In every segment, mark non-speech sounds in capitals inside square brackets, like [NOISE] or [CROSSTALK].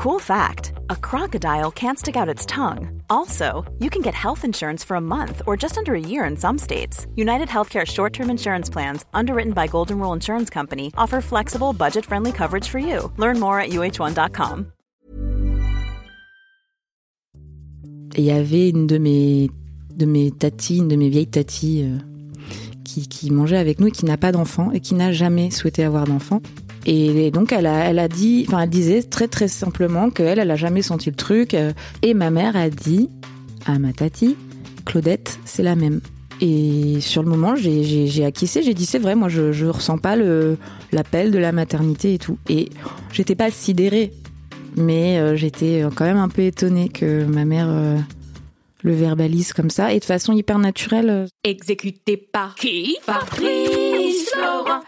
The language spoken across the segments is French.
Cool fact a crocodile can't stick out its tongue. Also, you can get health insurance for a month or just under a year in some states. United Healthcare short term insurance plans, underwritten by Golden Rule Insurance Company, offer flexible, budget friendly coverage for you. Learn more at uh1.com. Il y avait une de mes, de mes tatis, une de mes vieilles tatis, euh, qui, qui mangeait avec nous et qui n'a pas d'enfant et qui n'a jamais souhaité avoir d'enfant. Et donc elle a, elle a dit, enfin elle disait très très simplement qu'elle, elle a jamais senti le truc. euh, Et ma mère a dit à ma tati, Claudette, c'est la même. Et sur le moment, j'ai- j'ai j'ai acquiescé, j'ai dit c'est vrai, moi je, je ressens pas le l'appel de la maternité et tout. Et j'étais pas sidérée, mais euh, j'étais quand même un peu étonnée que ma mère euh, le verbalise comme ça et de façon hyper naturelle. Exécuté par qui? Fabrice Florent.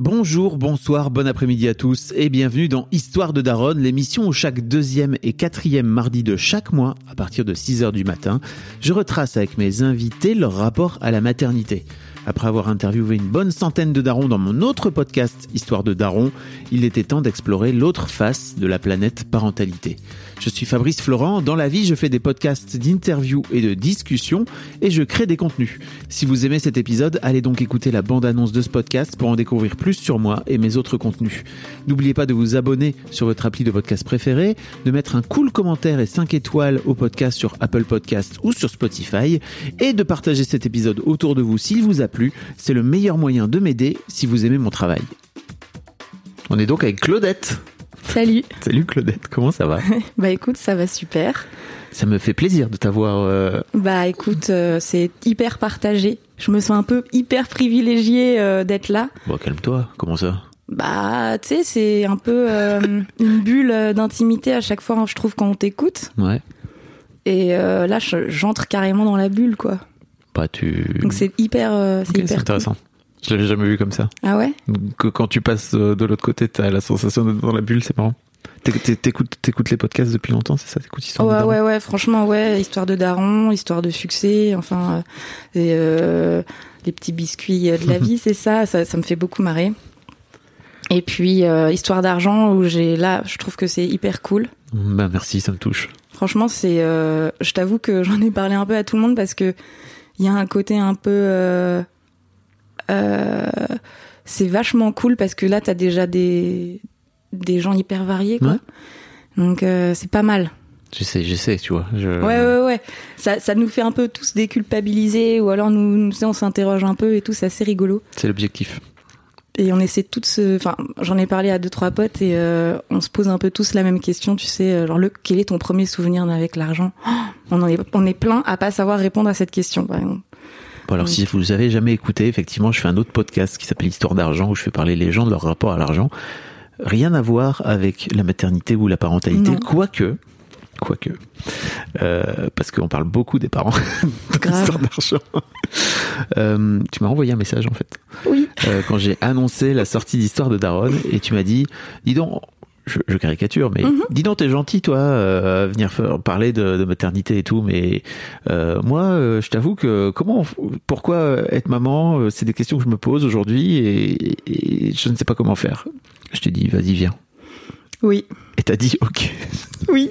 Bonjour, bonsoir, bon après-midi à tous et bienvenue dans Histoire de Daronne, l'émission où chaque deuxième et quatrième mardi de chaque mois, à partir de 6h du matin, je retrace avec mes invités leur rapport à la maternité. Après avoir interviewé une bonne centaine de darons dans mon autre podcast Histoire de Daron, il était temps d'explorer l'autre face de la planète parentalité. Je suis Fabrice Florent, dans la vie je fais des podcasts d'interviews et de discussions et je crée des contenus. Si vous aimez cet épisode, allez donc écouter la bande-annonce de ce podcast pour en découvrir plus sur moi et mes autres contenus. N'oubliez pas de vous abonner sur votre appli de podcast préféré, de mettre un cool commentaire et 5 étoiles au podcast sur Apple Podcast ou sur Spotify et de partager cet épisode autour de vous s'il vous a plu. C'est le meilleur moyen de m'aider si vous aimez mon travail. On est donc avec Claudette. Salut. Salut Claudette, comment ça va? [LAUGHS] Bah écoute, ça va super. Ça me fait plaisir de t'avoir euh, Bah écoute, euh, c'est hyper partagé. Je me sens un peu hyper privilégiée euh, d'être là. Bon, calme-toi, comment ça? Bah tu sais, c'est un peu une bulle d'intimité à chaque fois, hein, je trouve, quand on t'écoute. Ouais. Et là, je- j'entre carrément dans la bulle, quoi. Bah, tu. Donc c'est hyper, c'est Ok, hyper c'est intéressant. Je l'avais jamais vu comme ça. Ah ouais? Que quand tu passes euh, de l'autre côté, t'as la sensation d'être dans la bulle, c'est marrant. T'éc- t'éc- T'écoutes, les podcasts depuis longtemps, c'est ça? T'écoutes Histoire de Ouais, Daron? ouais, ouais, franchement, ouais, histoire de daron, histoire de succès, enfin, euh, et, euh, les petits biscuits de la [LAUGHS] vie, c'est ça, ça, ça me fait beaucoup marrer. Et puis, euh, histoire d'argent, où j'ai là, je trouve que c'est hyper cool. Bah, merci, ça me touche. Franchement, c'est, euh, je t'avoue que j'en ai parlé un peu à tout le monde parce que il y a un côté un peu, c'est vachement cool parce que là, t'as déjà des, des gens hyper variés, quoi. Ouais. Donc, euh, c'est pas mal. J'essaie, j'essaie, tu vois. Je... Ouais, ouais, ouais. Ça, ça nous fait un peu tous déculpabiliser ou alors nous, nous sais, on s'interroge un peu et tout, c'est assez rigolo. C'est l'objectif. Et on essaie tous, se- enfin, j'en ai parlé à deux trois potes et euh, on se pose un peu tous la même question, tu sais, euh, genre le quel est ton premier souvenir avec l'argent? Oh, On en est, on est plein à pas savoir répondre à cette question. par exemple. Bon, alors, Oui. si vous avez jamais écouté, effectivement, je fais un autre podcast qui s'appelle Histoire d'argent où je fais parler les gens de leur rapport à l'argent. Rien à voir avec la maternité ou la parentalité, Non. quoique. Quoique. Euh, parce qu'on parle beaucoup des parents [LAUGHS] dans l'histoire d'argent. Euh, tu m'as envoyé un message, en fait. Oui. euh, quand j'ai annoncé la sortie d'Histoire de Daronne et tu m'as dit, dis donc, je, je caricature, mais Mhm. dis donc, t'es gentil, toi, euh, à venir parler de, de maternité et tout, mais euh, moi, euh, je t'avoue que comment, pourquoi être maman, c'est des questions que je me pose aujourd'hui et, et je ne sais pas comment faire. Je t'ai dit, vas-y, viens. Oui. Et t'as dit, ok. Oui.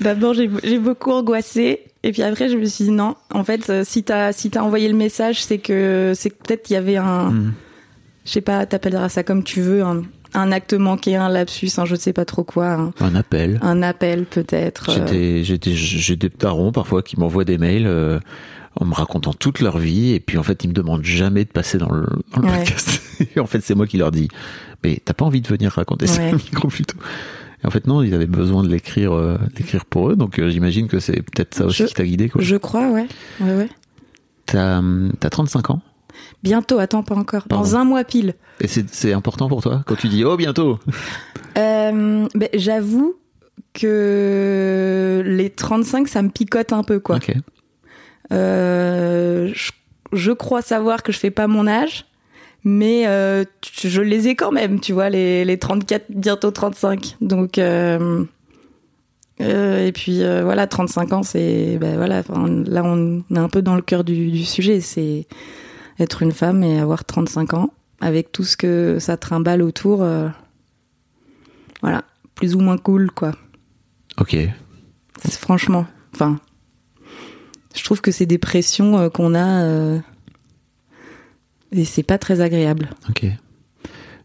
D'abord, j'ai beaucoup angoissé. Et puis après, je me suis dit non. En fait, si t'as si envoyé le message, c'est que c'est peut-être qu'il y avait un, Mhm. je sais pas, t'appelleras ça comme tu veux, un, un acte manqué, un lapsus, un je sais pas trop quoi, un, Un appel. un appel peut-être. J'ai euh. des, j'ai des, darons parfois qui m'envoient des mails euh, en me racontant toute leur vie et puis en fait ils me demandent jamais de passer dans le, dans le Ouais. podcast. [LAUGHS] Et en fait c'est moi qui leur dis mais t'as pas envie de venir raconter ça au [LAUGHS] micro plutôt? Et en fait non ils avaient besoin de l'écrire, euh, d'écrire pour eux donc euh, j'imagine que c'est peut-être ça aussi Je- qui t'a guidé quoi. Je crois, ouais. Ouais, ouais. T'as, hum, t'as 35 ans Bientôt, attends, pas encore. Dans un mois pile. et c'est, important pour toi quand tu dis oh bientôt. Euh, ben, J'avoue que les 35, ça me picote un peu, quoi. Euh, je, je crois savoir que je fais pas mon âge, mais euh, je les ai quand même, tu vois, les, les 34, bientôt 35. Donc, euh, et puis euh, voilà, 35 ans, c'est. Ben voilà, là, on est un peu dans le cœur du, du sujet. C'est être une femme et avoir 35 ans, avec tout ce que ça trimballe autour. euh, voilà. plus ou moins cool, quoi. Ok. Franchement, enfin, je trouve que c'est des pressions euh, qu'on a euh, et c'est pas très agréable. Ok.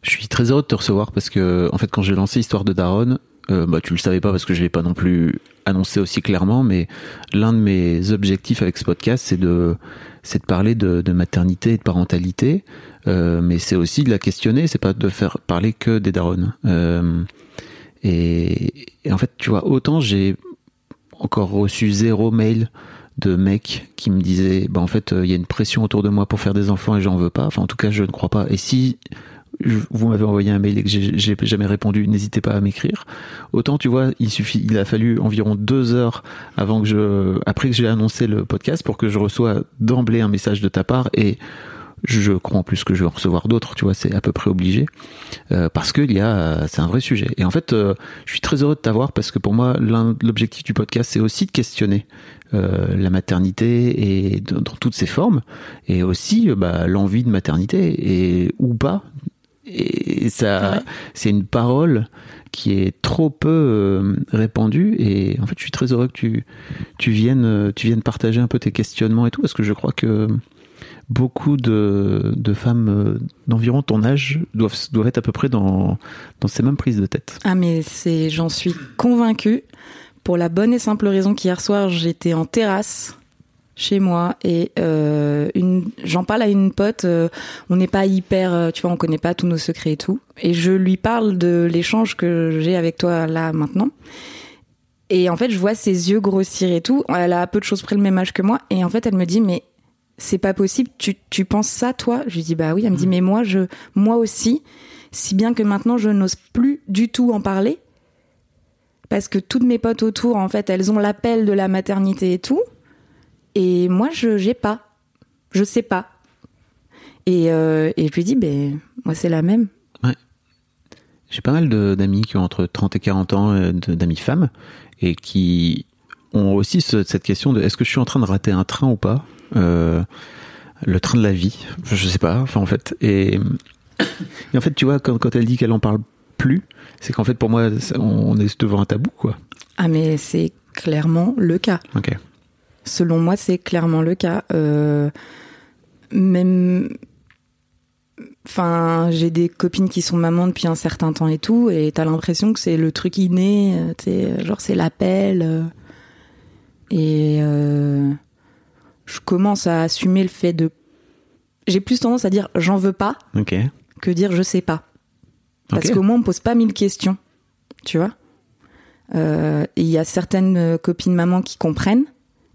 Je suis très heureux de te recevoir parce que, en fait, quand j'ai lancé Histoire de Daronne, euh, bah, tu le savais pas parce que je l'ai pas non plus annoncé aussi clairement, mais l'un de mes objectifs avec ce podcast, c'est de, c'est de parler de, maternité et de parentalité, euh, mais c'est aussi de la questionner, c'est pas de faire parler que des daronnes. Euh, et, et en fait, tu vois, autant j'ai encore reçu zéro mail de mecs qui me disaient bah en fait euh, il y a une pression autour de moi pour faire des enfants et j'en veux pas. Enfin en tout cas je ne crois pas. Et si vous m'avez envoyé un mail et que j'ai jamais répondu n'hésitez pas à m'écrire autant tu vois il suffit il a fallu environ deux heures avant que je après que j'ai annoncé le podcast pour que je reçois d'emblée un message de ta part et je crois en plus que je vais en recevoir d'autres, tu vois, c'est à peu près obligé, euh, parce que il y a, c'est un vrai sujet. Et en fait, euh, je suis très heureux de t'avoir parce que pour moi, l'objectif du podcast, c'est aussi de questionner euh, la maternité et dans, dans toutes ses formes, et aussi bah, l'envie de maternité et ou pas. Et ça, Ouais. c'est une parole qui est trop peu euh, répandue. Et en fait, je suis très heureux que tu, tu viennes, euh, tu viennes partager un peu tes questionnements et tout, parce que je crois que beaucoup de, de femmes euh, d'environ ton âge doivent, doivent être à peu près dans, dans ces mêmes prises de tête. Ah mais c'est, j'en suis convaincue pour la bonne et simple raison qu'hier soir j'étais en terrasse chez moi et euh, une, j'en parle à une pote. euh, on n'est pas hyper, euh, tu vois, on connaît pas tous nos secrets et tout. Et je lui parle de l'échange que j'ai avec toi là maintenant. Et en fait, je vois ses yeux grossir et tout. Elle a à peu de choses près le même âge que moi. Et en fait, elle me dit, mais c'est pas possible. Tu, tu penses ça, toi? Je lui dis, bah oui. Elle me dit, mais moi, je, moi aussi. Si bien que maintenant, je n'ose plus du tout en parler. Parce que toutes mes potes autour, en fait, elles ont l'appel de la maternité et tout. Et moi, je j'ai pas. Je sais pas. Et, euh, et je lui dis, ben, moi, c'est la même. J'ai pas mal d'amis qui ont entre 30 et 40 ans, euh, d'amis femmes, et qui ont aussi ce- cette question de est-ce que je suis en train de rater un train ou pas Euh, Le train de la vie, je sais pas, enfin en fait. Et, et en fait, tu vois, quand, quand elle dit qu'elle en parle plus, c'est qu'en fait pour moi, on est devant un tabou, quoi. Ah, mais c'est clairement le cas. Ok. Selon moi, c'est clairement le cas. Euh, même. Enfin, j'ai des copines qui sont mamans depuis un certain temps et tout, et t'as l'impression que c'est le truc inné, euh, tu sais, genre c'est l'appel. euh. et euh, je commence à assumer le fait de. J'ai plus tendance à dire j'en veux pas que dire je sais pas. Parce Ok. qu'au moins on me pose pas mille questions, tu vois. Euh, Il y a certaines euh, copines mamans qui comprennent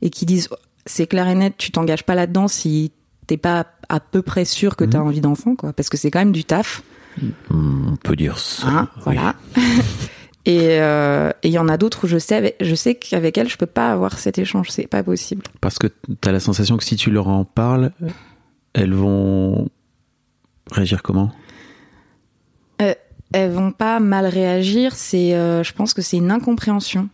et qui disent c'est clair et net, tu t'engages pas là-dedans si t'es pas à peu près sûr que t'as Mhm. envie d'enfant, quoi. Parce que c'est quand même du taf, Hmm, On peut dire ça. hein, oui. voilà. [LAUGHS] et euh, et il y en a d'autres où je sais, je sais qu'avec elles, je peux pas avoir cet échange, c'est pas possible. Parce que t'as la sensation que si tu leur en parles, elles vont réagir comment? Elles vont pas mal réagir, c'est, euh, je pense que c'est une incompréhension.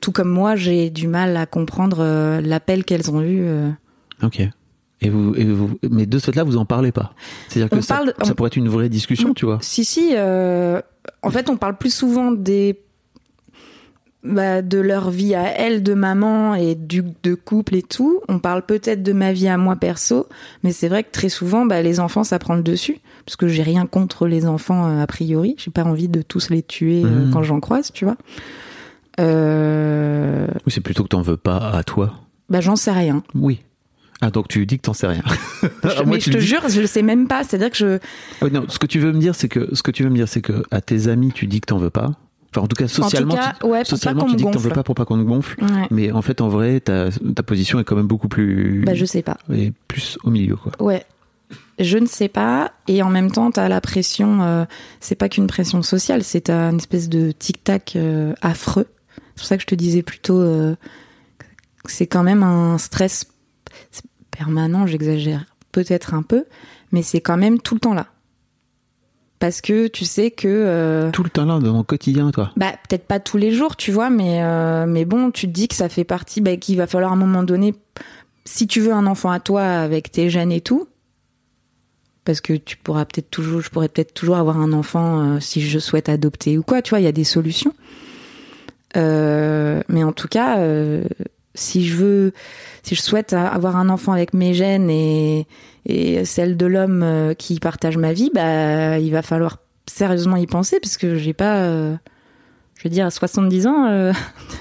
Tout comme moi, j'ai du mal à comprendre euh, l'appel qu'elles ont eu. euh. Ok. Et vous, et vous, mais de ce fait-là, vous en parlez pas. C'est-à-dire que ça, parle- ça on- pourrait être une vraie discussion, tu vois. Si, si. euh, en fait, on parle plus souvent des bah, de leur vie à elles, de maman et du de couple et tout. On parle peut-être de ma vie à moi perso, mais c'est vrai que très souvent, bah, les enfants, ça prend le dessus. Parce que j'ai rien contre les enfants euh, a priori. J'ai pas envie de tous les tuer euh, Mhm. quand j'en croise, tu vois. Euh, Ou c'est plutôt que t'en veux pas à toi bah, j'en sais rien. Oui. Ah, donc tu dis que t'en sais rien. [LAUGHS] Je- Moi, mais je te dis- jure, je le sais même pas. C'est-à-dire que je, Ah non, ce que tu veux me dire, c'est que ce que tu veux me dire, c'est que à tes amis, tu dis que t'en veux pas. Enfin, en tout cas, socialement, en tout cas, tu, ouais, socialement, tu dis que t'en veux pas pour pas qu'on te gonfle. Ouais. Mais en fait, en vrai, ta, ta position est quand même beaucoup plus, Bah, je sais pas. et plus au milieu, quoi. Ouais. Je ne sais pas. Et en même temps, t'as la pression. euh, c'est pas qu'une pression sociale, c'est une espèce de tic-tac euh, affreux. C'est pour ça que je te disais plutôt euh, que c'est quand même un stress permanent. J'exagère peut-être un peu, mais c'est quand même tout le temps là. Parce que tu sais que. euh, Tout le temps là, dans ton quotidien, toi. bah, peut-être pas tous les jours, tu vois, mais, euh, mais bon, tu te dis que ça fait partie, bah, qu'il va falloir à un moment donné, si tu veux un enfant à toi avec tes gènes et tout, parce que tu pourras peut-être toujours, je pourrais peut-être toujours avoir un enfant euh, si je souhaite adopter ou quoi. Tu vois, il y a des solutions. Euh, mais en tout cas, euh, si je veux, si je souhaite avoir un enfant avec mes gènes et, et celle de l'homme euh, qui partage ma vie, bah, il va falloir sérieusement y penser parce que j'ai pas, euh, je veux dire, à 70 ans, euh,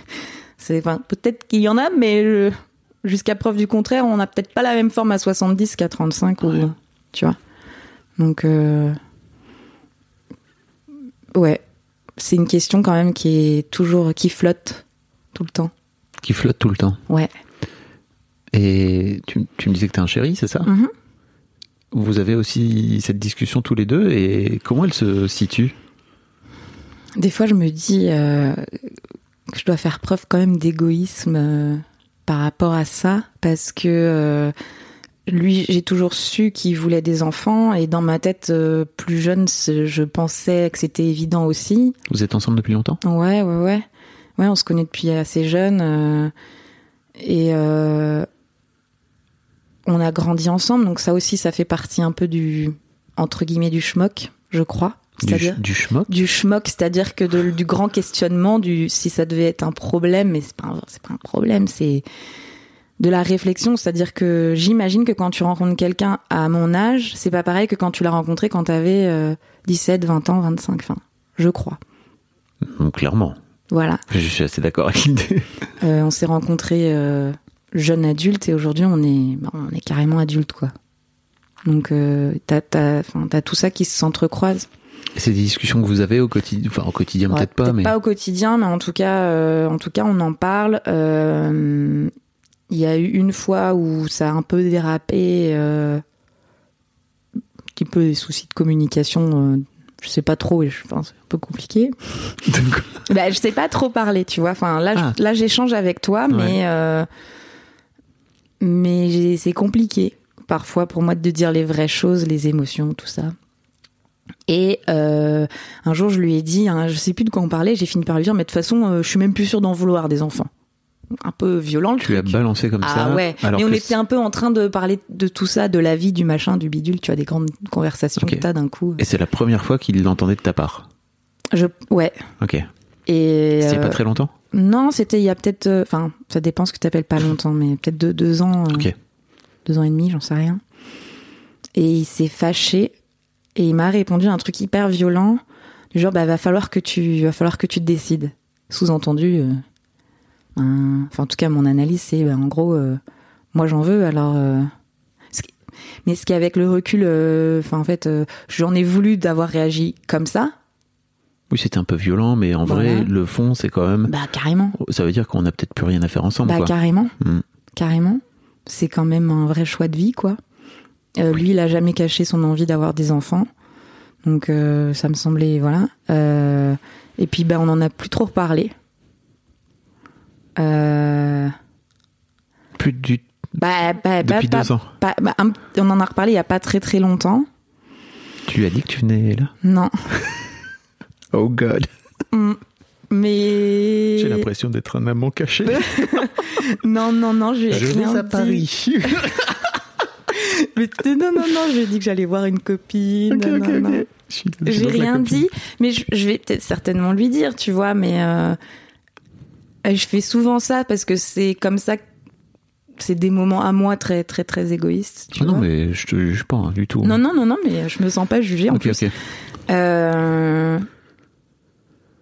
[LAUGHS] c'est, enfin, peut-être qu'il y en a, mais jusqu'à preuve du contraire, on n'a peut-être pas la même forme à 70 qu'à 35 ou, Ouais. tu vois. Donc, euh, ouais, c'est une question quand même qui est toujours, qui flotte tout le temps. Qui flotte tout le temps. Ouais. Et tu, tu me disais que t'es un chéri, c'est ça? Mhm. Vous avez aussi cette discussion tous les deux et comment elle se situe? Des fois, je me dis euh, que je dois faire preuve quand même d'égoïsme euh, par rapport à ça, parce que euh, lui, j'ai toujours su qu'il voulait des enfants, et dans ma tête euh, plus jeune, je pensais que c'était évident aussi. Vous êtes ensemble depuis longtemps? Ouais, ouais, ouais. Ouais, on se connaît depuis assez jeune. euh, et euh, on a grandi ensemble, donc ça aussi, ça fait partie un peu du, entre guillemets, du schmock, je crois. du, C'est-à-dire du schmock? du schmock, c'est-à-dire que de- du grand questionnement, du si ça devait être un problème, mais c'est pas un- c'est pas un problème, c'est de la réflexion, c'est-à-dire que j'imagine que quand tu rencontres quelqu'un à mon âge, c'est pas pareil que quand tu l'as rencontré quand t'avais euh, 17, 20 ans, 25, enfin, je crois. Hum, Clairement. Voilà. Je suis assez d'accord avec l'idée. [LAUGHS] Euh, on s'est rencontrés euh, jeunes adultes et aujourd'hui on est, bah, on est carrément adultes quoi. Donc euh, t'as, t'as, enfin, t'as tout ça qui s'entrecroise. C'est des discussions que vous avez au quotidien, enfin au quotidien Ouais, peut-être pas, mais au quotidien, mais en tout cas, euh, en tout cas, on en parle. Euh, Il y a eu une fois où ça a un peu dérapé, euh, un petit peu des soucis de communication. euh, je sais pas trop, et je enfin, c'est un peu compliqué. [LAUGHS] bah, je sais pas trop parler, tu vois. Enfin, là, Ah. je- là, j'échange avec toi, mais euh, mais j'ai- c'est compliqué parfois pour moi de dire les vraies choses, les émotions, tout ça. Et euh, un jour, je lui ai dit, hein, je sais plus de quoi on parlait, j'ai fini par lui dire, mais de toute façon, euh, je suis même plus sûre d'en vouloir des enfants. Un peu violent le tu l'as truc. balancé comme ah ça. ouais, alors mais on était un peu en train de parler de tout ça, de la vie, du machin, du bidule, tu as des grandes conversations Ok. que t'as d'un coup. Et c'est la première fois qu'il l'entendait de ta part. Je, ouais. Ok. Et C'était euh, pas très longtemps? Non, c'était il y a peut-être, euh, enfin, ça dépend ce que tu appelles pas longtemps, mais peut-être deux, deux ans, euh, Ok. deux ans et demi, j'en sais rien. Et il s'est fâché et il m'a répondu un truc hyper violent, du genre bah va falloir que tu, va falloir que tu te décides. Sous-entendu, euh, un- enfin en tout cas mon analyse c'est bah, en gros, euh, moi j'en veux alors. euh, mais ce qui avec le recul, euh, enfin en fait, j'en ai voulu d'avoir réagi comme ça, Oui, c'était un peu violent, mais en vrai, le fond, c'est quand même. bah carrément. Ça veut dire qu'on a peut-être plus rien à faire ensemble, Bah quoi. carrément, Mm. carrément. C'est quand même un vrai choix de vie, quoi. Euh, Lui, il a jamais caché son envie d'avoir des enfants, donc euh, ça me semblait voilà. Euh, et puis ben on en a plus trop reparlé. Euh, Plus du. bah, bah, bah, Depuis pas- deux ans. bah, un- on en a reparlé il y a pas très très longtemps. Tu lui as dit que tu venais là? Non, [LAUGHS] Oh God. Mm. mais J'ai l'impression d'être un amant caché. [LAUGHS] non non non, je lui ai Je vais à. Paris. [LAUGHS] Mais non non non, je lui ai dit que j'allais voir une copine. Ok, ok, non, non. ok. Je suis- je J'ai rien dit, mais je, je vais peut-être certainement lui dire, tu vois, mais euh, je fais souvent ça parce que c'est comme ça, que- c'est des moments à moi très très très égoïstes. Tu Ah non, vois. mais je te juge pas hein, du tout. non non non non, mais je me sens pas jugée en plus. Euh,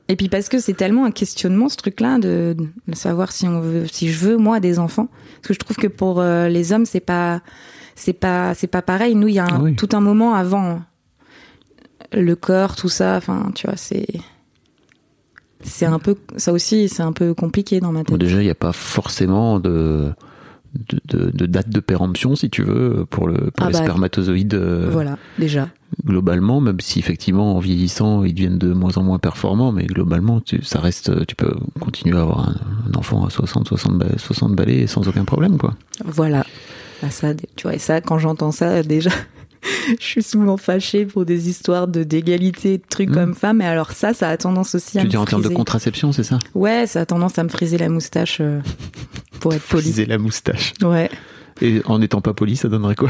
Et puis parce que c'est tellement un questionnement ce truc-là de, de savoir si on veut, si je veux moi des enfants, parce que je trouve que pour euh, les hommes c'est pas, c'est pas, c'est pas pareil. Nous il y a un- oui. tout un moment avant le corps, tout ça. Enfin, tu vois, c'est, c'est un peu, ça aussi c'est un peu compliqué dans ma tête. déjà, il n'y a pas forcément de, de, de- de date de péremption, si tu veux, pour, le, pour Ah les bah, spermatozoïdes euh, Voilà, déjà. globalement, même si effectivement en vieillissant ils deviennent de moins en moins performants, mais globalement tu, ça reste, tu peux continuer à avoir un, un enfant à 60, 60, ba- 60 balais sans aucun problème, quoi. Voilà. Bah, ça, tu vois, et ça, quand j'entends ça, déjà, [LAUGHS] je suis souvent fâchée pour des histoires de d'égalité, de trucs Mhm. comme femme. Et alors ça, ça a tendance aussi à Tu me dis en termes de contraception, c'est ça? Ouais, ça a tendance à me friser la moustache, euh, pour être poli. Friser la moustache. Ouais. Et en n'étant pas poli, ça donnerait quoi?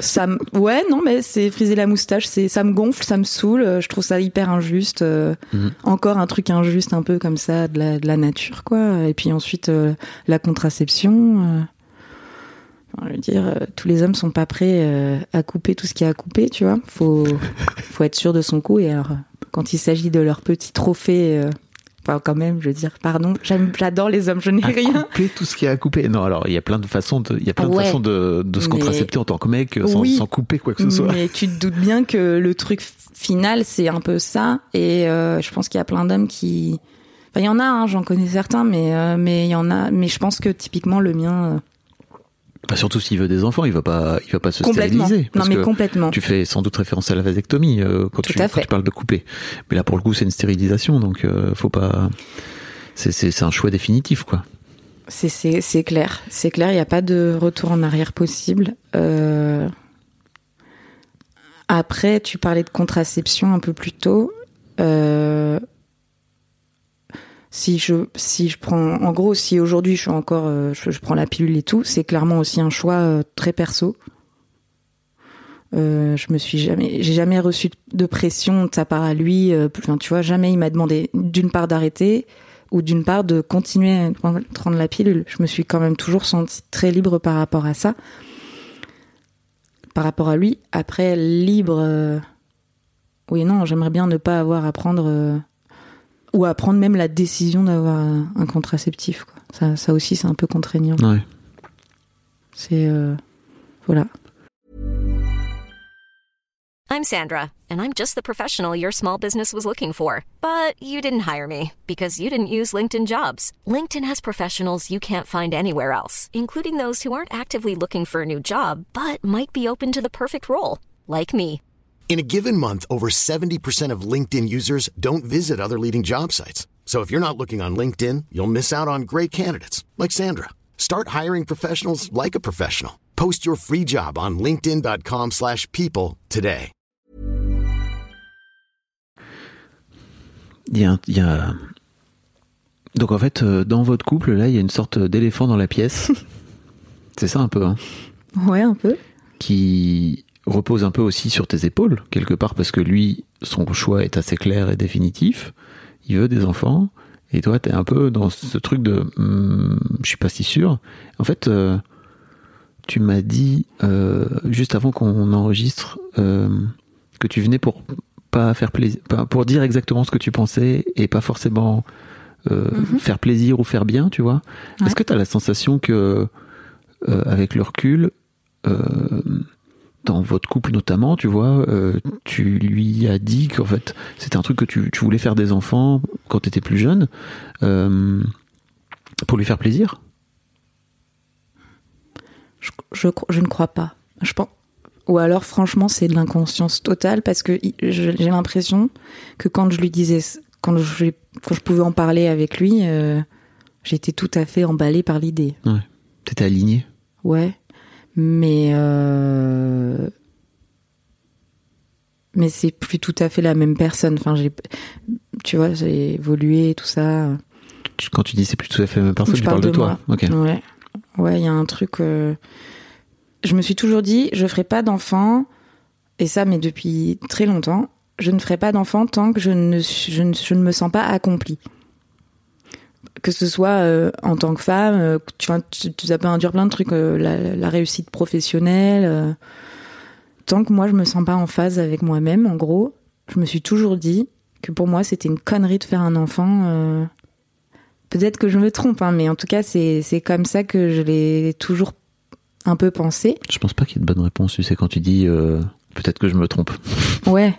Ça ouais non mais c'est friser la moustache c'est ça me gonfle ça me saoule euh, je trouve ça hyper injuste euh, Mhm. encore un truc injuste un peu comme ça de la, de la nature quoi et puis ensuite euh, la contraception je veux dire euh, tous les hommes sont pas prêts euh, à couper tout ce qu'il y a à couper tu vois faut [LAUGHS] faut être sûr de son coup et alors euh, quand il s'agit de leur petit trophée euh, enfin quand même je veux dire pardon j'adore les hommes je n'ai rien couper tout ce qui est à couper. Non, alors il y a plein de façons de, il y a plein de façons de, de se contracepter en tant que mec sans, Oui. sans couper quoi que ce soit. Mais tu te doutes bien que le truc final, c'est un peu ça. Et je pense qu'il y a plein d'hommes qui. Enfin, il y en a, hein, j'en connais certains, mais euh, mais il y en a. Mais je pense que typiquement le mien. euh, Bah, surtout s'il veut des enfants, il va pas, il va pas se complètement. stériliser. Non, mais que complètement. Tu fais sans doute référence à la vasectomie euh, quand, tu, quand parles de couper. Mais là, pour le coup, c'est une stérilisation, donc euh, faut pas. C'est, un choix définitif, quoi. C'est clair, c'est clair. Il n'y a pas de retour en arrière possible. Euh, Après, tu parlais de contraception un peu plus tôt. Euh, Si je si je prends en gros si aujourd'hui je suis encore euh, je, prends la pilule et tout, c'est clairement aussi un choix euh, très perso. Euh, je me suis jamais j'ai jamais reçu de pression de sa part à lui. euh, Enfin, tu vois, jamais il m'a demandé d'une part d'arrêter ou d'une part de continuer à prendre prendre la pilule. Je me suis quand même toujours sentie très libre par rapport à ça. Par rapport à lui, après libre, oui non, j'aimerais bien ne pas avoir à prendre ou à prendre même la décision d'avoir un, contraceptif. Quoi. Ça, ça aussi c'est un peu contraignant. Ouais. C'est euh, voilà. I'm Sandra, and I'm just the professional your small business was looking for. But you didn't hire me because you didn't use LinkedIn jobs. LinkedIn has professionals you can't find anywhere else, including those who aren't actively looking for a new job but might be open to the perfect role, like me. In a given month, over 70% of LinkedIn users don't visit other leading job sites. So if you're not looking on LinkedIn, you'll miss out on great candidates like Sandra. Start hiring professionals like a professional. Post your free job on linkedin.com/people slash people today. Il y a, un- il y a- Donc en fait, euh, dans votre couple, là, il y a une sorte d'éléphant dans la pièce. [LAUGHS] c'est ça un peu, hein, Ouais, un peu. qui repose un peu aussi sur tes épaules, quelque part, parce que lui, son choix est assez clair et définitif. Il veut des enfants. Et toi, t'es un peu dans ce truc de, hmm, je suis pas si sûr. En fait, euh, tu m'as dit euh, juste avant qu'on enregistre euh, que tu venais pour pas faire plaisir, pour dire exactement ce que tu pensais et pas forcément euh, faire plaisir ou faire bien, tu vois. Ouais. Est-ce que tu as la sensation que, avec le recul, dans votre couple notamment, tu vois, euh, tu lui as dit qu'en fait c'était un truc que tu, tu voulais faire des enfants quand tu étais plus jeune, euh, pour lui faire plaisir? Je, je, ne crois pas. Je pense. Ou alors, franchement, c'est de l'inconscience totale parce que j'ai l'impression que quand je lui disais, quand je, quand je pouvais en parler avec lui, euh, j'étais tout à fait emballée par l'idée. Ouais. T'étais aligné Ouais. Mais euh... mais c'est plus tout à fait la même personne. Enfin, j'ai, tu vois, j'ai évolué, tout ça. Quand tu dis c'est plus tout à fait la même personne, Je tu parles parle de, de toi. moi. Ouais. Ouais, il y a un truc. euh, Je me suis toujours dit, je ferai pas d'enfant, et ça, mais depuis très longtemps, je ne ferai pas d'enfant tant que je ne, je ne, je ne me sens pas accomplie. Que ce soit euh, en tant que femme, euh, tu vois, tu, tu- ça peut induire plein de trucs, euh, la, la réussite professionnelle. tant que moi, je me sens pas en phase avec moi-même, en gros, je me suis toujours dit que pour moi, c'était une connerie de faire un enfant. Peut-être que je me trompe, hein, mais en tout cas, c'est c'est comme ça que je l'ai toujours un peu pensé. Je pense pas qu'il y ait de bonne réponse, tu sais, quand tu dis peut-être que je me trompe. [LAUGHS] Ouais,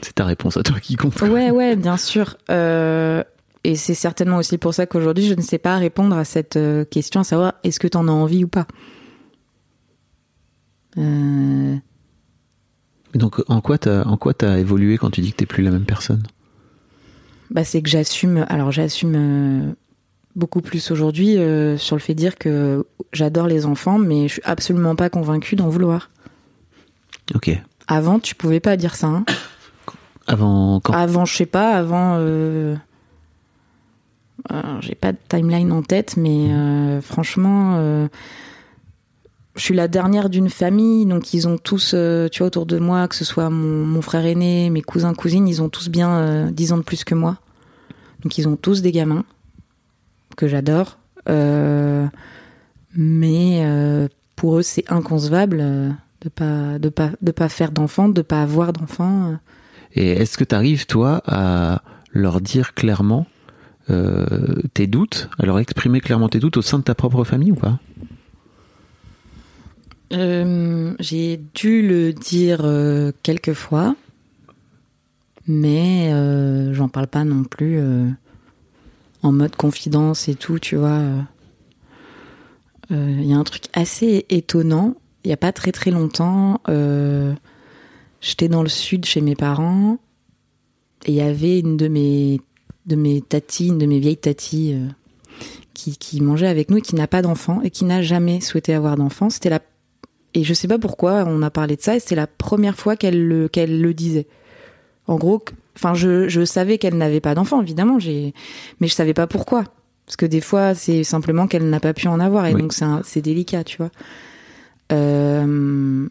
C'est ta réponse à toi qui compte. ouais, ouais, bien sûr. Euh, et c'est certainement aussi pour ça qu'aujourd'hui, je ne sais pas répondre à cette euh, question, à savoir est-ce que tu en as envie ou pas? Euh, donc, en quoi t'as, t'as évolué quand tu dis que t'es plus la même personne? Bah, c'est que j'assume. Alors, j'assume euh, beaucoup plus aujourd'hui euh, sur le fait de dire que j'adore les enfants, mais je suis absolument pas convaincue d'en vouloir. Ok. Avant, tu pouvais pas dire ça. Hein. Avant, quand? Avant, je sais pas, avant. J'ai pas de timeline en tête, mais euh, franchement, euh, je suis la dernière d'une famille, donc ils ont tous, euh, tu vois, autour de moi, que ce soit mon, frère aîné, mes cousins, cousines, ils ont tous bien euh, 10 ans de plus que moi. Donc ils ont tous des gamins que j'adore. Mais pour eux, c'est inconcevable de pas de pas de pas faire d'enfants, de pas avoir d'enfants. Et est-ce que tu arrives, toi, à leur dire clairement tes doutes, leur exprimer clairement tes doutes au sein de ta propre famille ou pas? Euh, J'ai dû le dire euh, quelques fois, mais euh, j'en parle pas non plus euh, en mode confidence et tout, tu vois. Il y a un truc assez étonnant. Il y a pas très très longtemps, euh, j'étais dans le sud chez mes parents et il y avait une de mes de mes tatis, une de mes vieilles tatis euh, qui, qui mangeait avec nous et qui n'a pas d'enfant et qui n'a jamais souhaité avoir d'enfant. C'était la et je sais pas pourquoi on a parlé de ça et c'était la première fois qu'elle le qu'elle le disait. En gros, enfin je, je savais qu'elle n'avait pas d'enfant évidemment, j'ai mais je savais pas pourquoi parce que des fois c'est simplement qu'elle n'a pas pu en avoir et Oui. donc c'est un- c'est délicat, tu vois. Euh,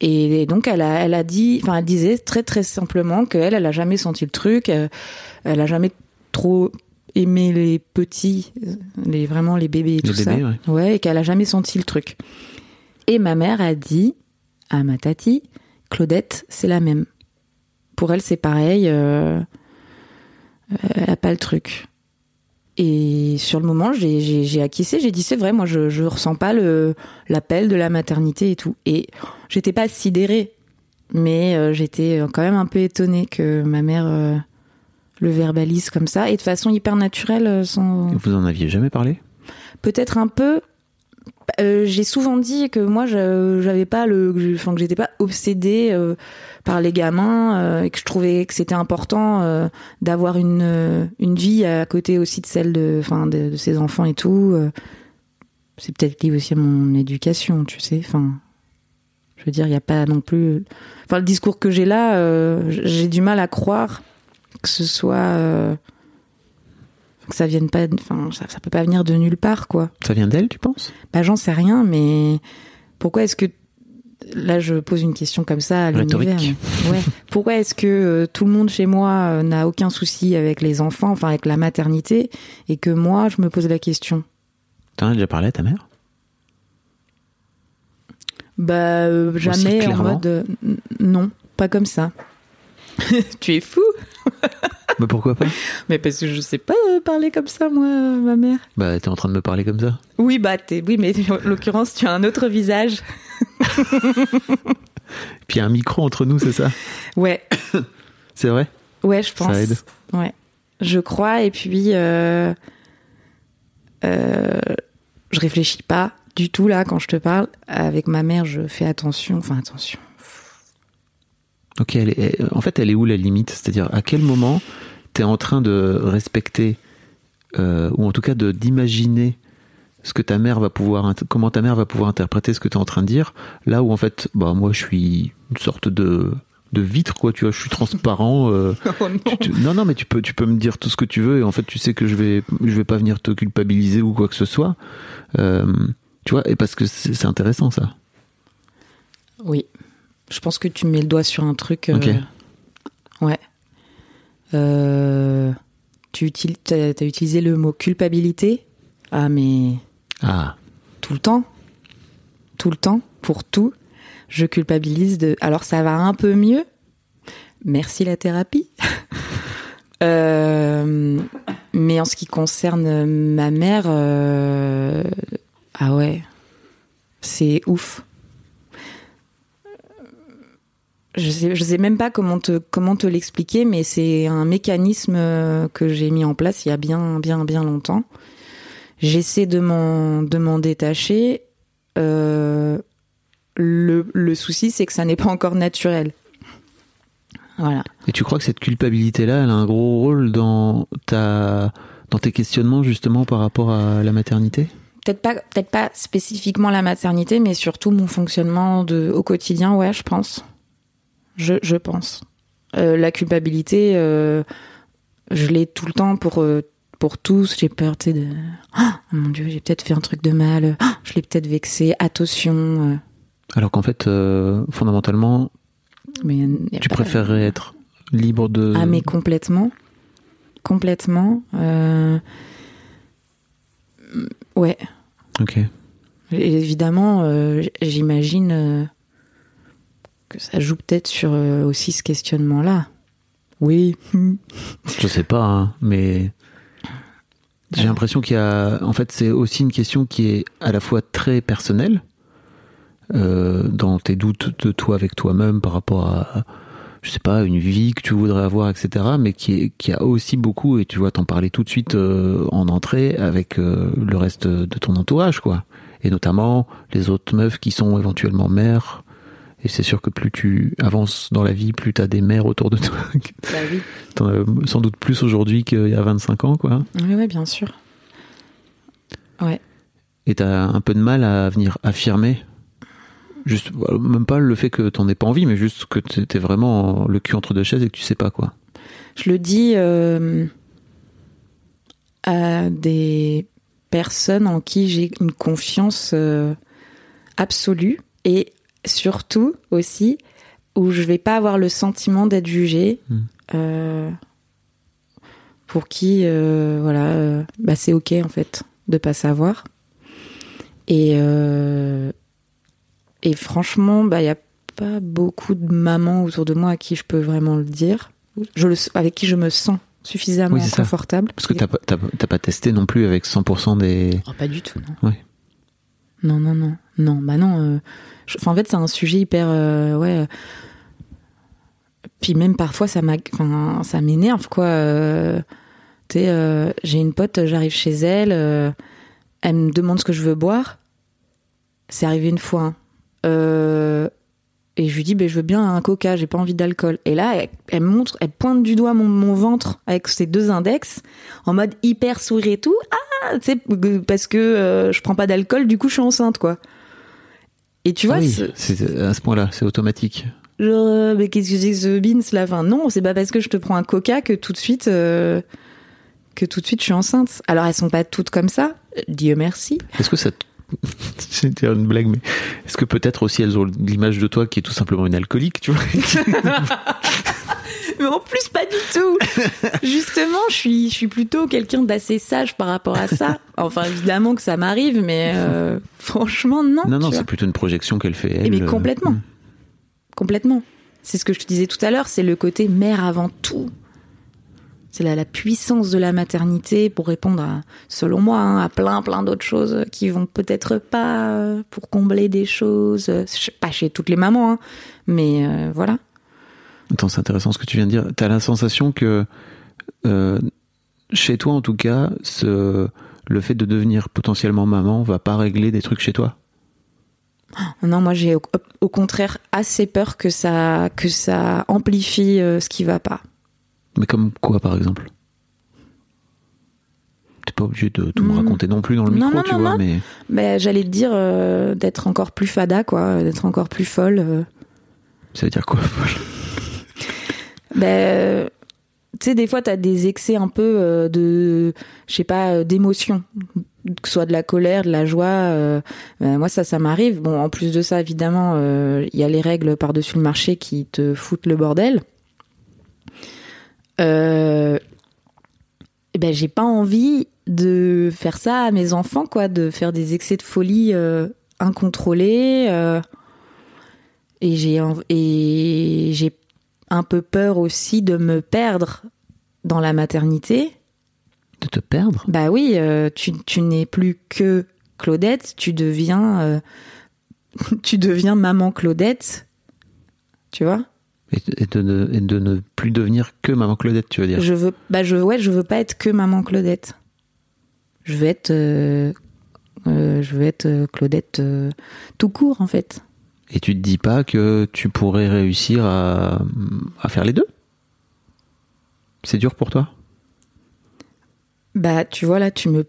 et donc elle a elle a dit enfin elle disait très très simplement qu'elle elle a jamais senti le truc, euh, elle a jamais trop aimé les petits, les vraiment les bébés et Les tout ça. bébés, ouais. Ouais, et qu'elle a jamais senti le truc. Et ma mère a dit à ma tati, Claudette, c'est la même. Pour elle, c'est pareil. euh, elle a pas le truc. Et sur le moment, j'ai- acquiescé. J'ai dit c'est vrai, moi je je ressens pas le l'appel de la maternité et tout. Et j'étais pas sidérée, mais euh, j'étais quand même un peu étonnée que ma mère euh, le verbalise comme ça et de façon hyper naturelle, euh, sans Vous en aviez jamais parlé? Peut-être un peu. Euh, j'ai souvent dit que moi, j'avais pas le, enfin que j'étais pas obsédée euh, par les gamins euh, et que je trouvais que c'était important d'avoir une une vie à côté aussi de celle de, enfin de, de ses enfants et tout. C'est peut-être lié aussi à mon éducation, tu sais. Enfin, je veux dire, il y a pas non plus. Enfin, le discours que j'ai là, j'ai du mal à croire que ce soit. Que ça vienne pas, enfin, ça, ça peut pas venir de nulle part, quoi. Ça vient d'elle, tu penses? Bah, j'en sais rien, mais pourquoi est-ce que là je pose une question comme ça à l'univers Ouais. [LAUGHS] Pourquoi est-ce que euh, tout le monde chez moi euh, n'a aucun souci avec les enfants, enfin avec la maternité, et que moi je me pose la question? T'en as déjà parlé à ta mère? Bah euh, jamais en mode euh, non, pas comme ça. [LAUGHS] tu es fou [LAUGHS] Bah pourquoi pas Mais parce que je sais pas euh, parler comme ça moi, euh, ma mère. Bah t'es en train de me parler comme ça. Oui bah t'es, oui mais en l'occurrence tu as un autre visage. [LAUGHS] Puis il y a un micro entre nous, c'est ça Ouais. [COUGHS] C'est vrai Ouais, je pense. Ça aide. Ouais, je crois. Et puis, euh, euh, je réfléchis pas du tout là quand je te parle. Avec ma mère, je fais attention. Enfin, attention. Ok, elle est- elle- en fait, elle est où la limite? C'est-à-dire, à quel moment t'es en train de respecter, euh, ou en tout cas de d'imaginer ce que ta mère va pouvoir, comment ta mère va pouvoir interpréter ce que tu es en train de dire, là où en fait, bah moi je suis une sorte de de vitre quoi, tu vois, je suis transparent. euh, [LAUGHS] tu- tu- non non, mais tu peux tu peux me dire tout ce que tu veux et en fait tu sais que je vais je vais pas venir te culpabiliser ou quoi que ce soit, Euh, tu vois, et parce que c'est intéressant ça. Oui. Je pense que tu mets le doigt sur un truc. euh, Ok. Ouais. Euh, tu utilises, t'as utilisé le mot culpabilité? Ah mais Ah, tout le temps, tout le temps, pour tout, je culpabilise de. Alors ça va un peu mieux. Merci la thérapie. [LAUGHS] Euh, mais en ce qui concerne ma mère, ah ouais, c'est ouf. Je sais, je sais même pas comment te comment te l'expliquer, mais c'est un mécanisme euh, que j'ai mis en place il y a bien bien bien longtemps. J'essaie de m'en de m'en détacher. Euh, le, le souci, c'est que ça n'est pas encore naturel. Voilà. Et tu crois que cette culpabilité-là, elle a un gros rôle dans ta dans tes questionnements justement par rapport à la maternité? Peut-être pas, peut-être pas spécifiquement la maternité, mais surtout mon fonctionnement de, au quotidien, ouais, je pense. Je, je pense. Euh, la culpabilité, euh, je l'ai tout le temps pour, euh, pour tous. J'ai peur, tu sais, de. Oh mon dieu, j'ai peut-être fait un truc de mal. Oh, je l'ai peut-être vexé. Attention. Alors qu'en fait, fondamentalement, Mais y a tu préférerais être libre de. Ah, mais complètement. Complètement. Ouais. Ok. Et évidemment, j'imagine que ça joue peut-être sur euh, aussi ce questionnement-là. Oui. [LAUGHS] Je sais pas, hein, mais j'ai l'impression qu'il y a. En fait, c'est aussi une question qui est à la fois très personnelle, euh, dans tes doutes de toi avec toi-même par rapport à, je sais pas, une vie que tu voudrais avoir, etc. Mais qui, est, qui a aussi beaucoup, et tu vois, t'en parler tout de suite euh, en entrée avec euh, le reste de ton entourage, quoi. Et notamment les autres meufs qui sont éventuellement mères. Et c'est sûr que plus tu avances dans la vie, plus t'as des mères autour de toi. Bah oui. [LAUGHS] T'en as sans doute plus aujourd'hui qu'il y a 25 ans, quoi. Oui, oui, bien sûr. Ouais. Et t'as un peu de mal à venir affirmer. Juste, même pas le fait que t'en aies pas envie, mais juste que t'es vraiment le cul entre deux chaises et que tu sais pas, quoi. Je le dis euh, à des personnes en qui j'ai une confiance euh, absolue et surtout aussi où je vais pas avoir le sentiment d'être jugée. Mm. euh, pour qui, euh, voilà, euh, bah c'est ok en fait de pas savoir. Et euh, et franchement, bah il y a pas beaucoup de mamans autour de moi à qui je peux vraiment le dire. Je le, avec qui je me sens suffisamment Oui, c'est ça. confortable. Parce que t'as pas, t'as- t'as pas testé non plus avec 100% des. Oh, pas du tout, non. Ouais. Non, non, non. Non, bah non. euh, je- en fait, c'est un sujet hyper. euh, ouais. euh, Puis même parfois, ça m'énerve, quoi. tu j'ai une pote, j'arrive chez elle, elle me demande ce que je veux boire. C'est arrivé une fois. hein. Et je lui dis, ben, je veux bien un coca, j'ai pas envie d'alcool. Et là, elle, montre, elle pointe du doigt mon, ventre avec ses deux index, en mode hyper sourire et tout. Ah, tu parce que je prends pas d'alcool, du coup, je suis enceinte, quoi. Et tu vois, Ah oui, c'est- à ce point-là, c'est automatique. genre, euh, mais qu'est-ce que c'est que ce beans là? Enfin, non, c'est pas parce que je te prends un coca que tout de suite, euh, que tout de suite je suis enceinte. Alors, elles sont pas toutes comme ça, Dieu merci. Est-ce que ça. vais [LAUGHS] dire une blague, mais est-ce que peut-être aussi elles ont l'image de toi qui est tout simplement une alcoolique, tu vois? [LAUGHS] [LAUGHS] Mais en plus, pas du tout. [LAUGHS] Justement, je suis, je suis plutôt quelqu'un d'assez sage par rapport à ça. Enfin, évidemment que ça m'arrive, mais euh, [LAUGHS] franchement, non. Non, non, c'est plutôt une projection qu'elle fait elle. Eh, mais euh, complètement. hmm. Complètement. C'est ce que je te disais tout à l'heure, c'est le côté mère avant tout. C'est la, la puissance de la maternité pour répondre à, selon moi, hein, à plein plein d'autres choses qui vont peut-être pas euh, pour combler des choses, pas chez toutes les mamans, hein, mais euh, voilà. Attends, c'est intéressant ce que tu viens de dire. T'as la sensation que euh, chez toi, en tout cas, ce, le fait de devenir potentiellement maman va pas régler des trucs chez toi? Non, moi j'ai au, au contraire assez peur que ça que ça amplifie euh, ce qui va pas. Mais comme quoi, par exemple? T'es pas obligé de tout me Mm. raconter non plus dans le Non, micro, non, tu non, vois, non. mais Ben, j'allais te dire euh, d'être encore plus fada, quoi, d'être encore plus folle. ça veut dire quoi Ben, euh, tu sais, des fois, t'as des excès un peu euh, de, je sais pas, euh, d'émotion, que ce soit de la colère, de la joie. ben, moi, ça, ça m'arrive. Bon, en plus de ça, évidemment, il y a les règles par-dessus le marché qui te foutent le bordel. Euh, eh ben, j'ai pas envie de faire ça à mes enfants, quoi, de faire des excès de folie incontrôlés. et j'ai et j'ai un peu peur aussi de me perdre dans la maternité. De te perdre? Bah oui, euh, tu, tu n'es plus que Claudette, tu deviens, euh, [LAUGHS] tu deviens maman Claudette, tu vois? et, et de, ne- et de ne plus devenir que maman Claudette, tu veux dire? Je veux, bah je, ouais, je veux pas être que maman Claudette. Je veux être, euh, je veux être Claudette tout court en fait. Et tu te dis pas que tu pourrais réussir à, à faire les deux? C'est dur pour toi? Bah tu vois là, tu me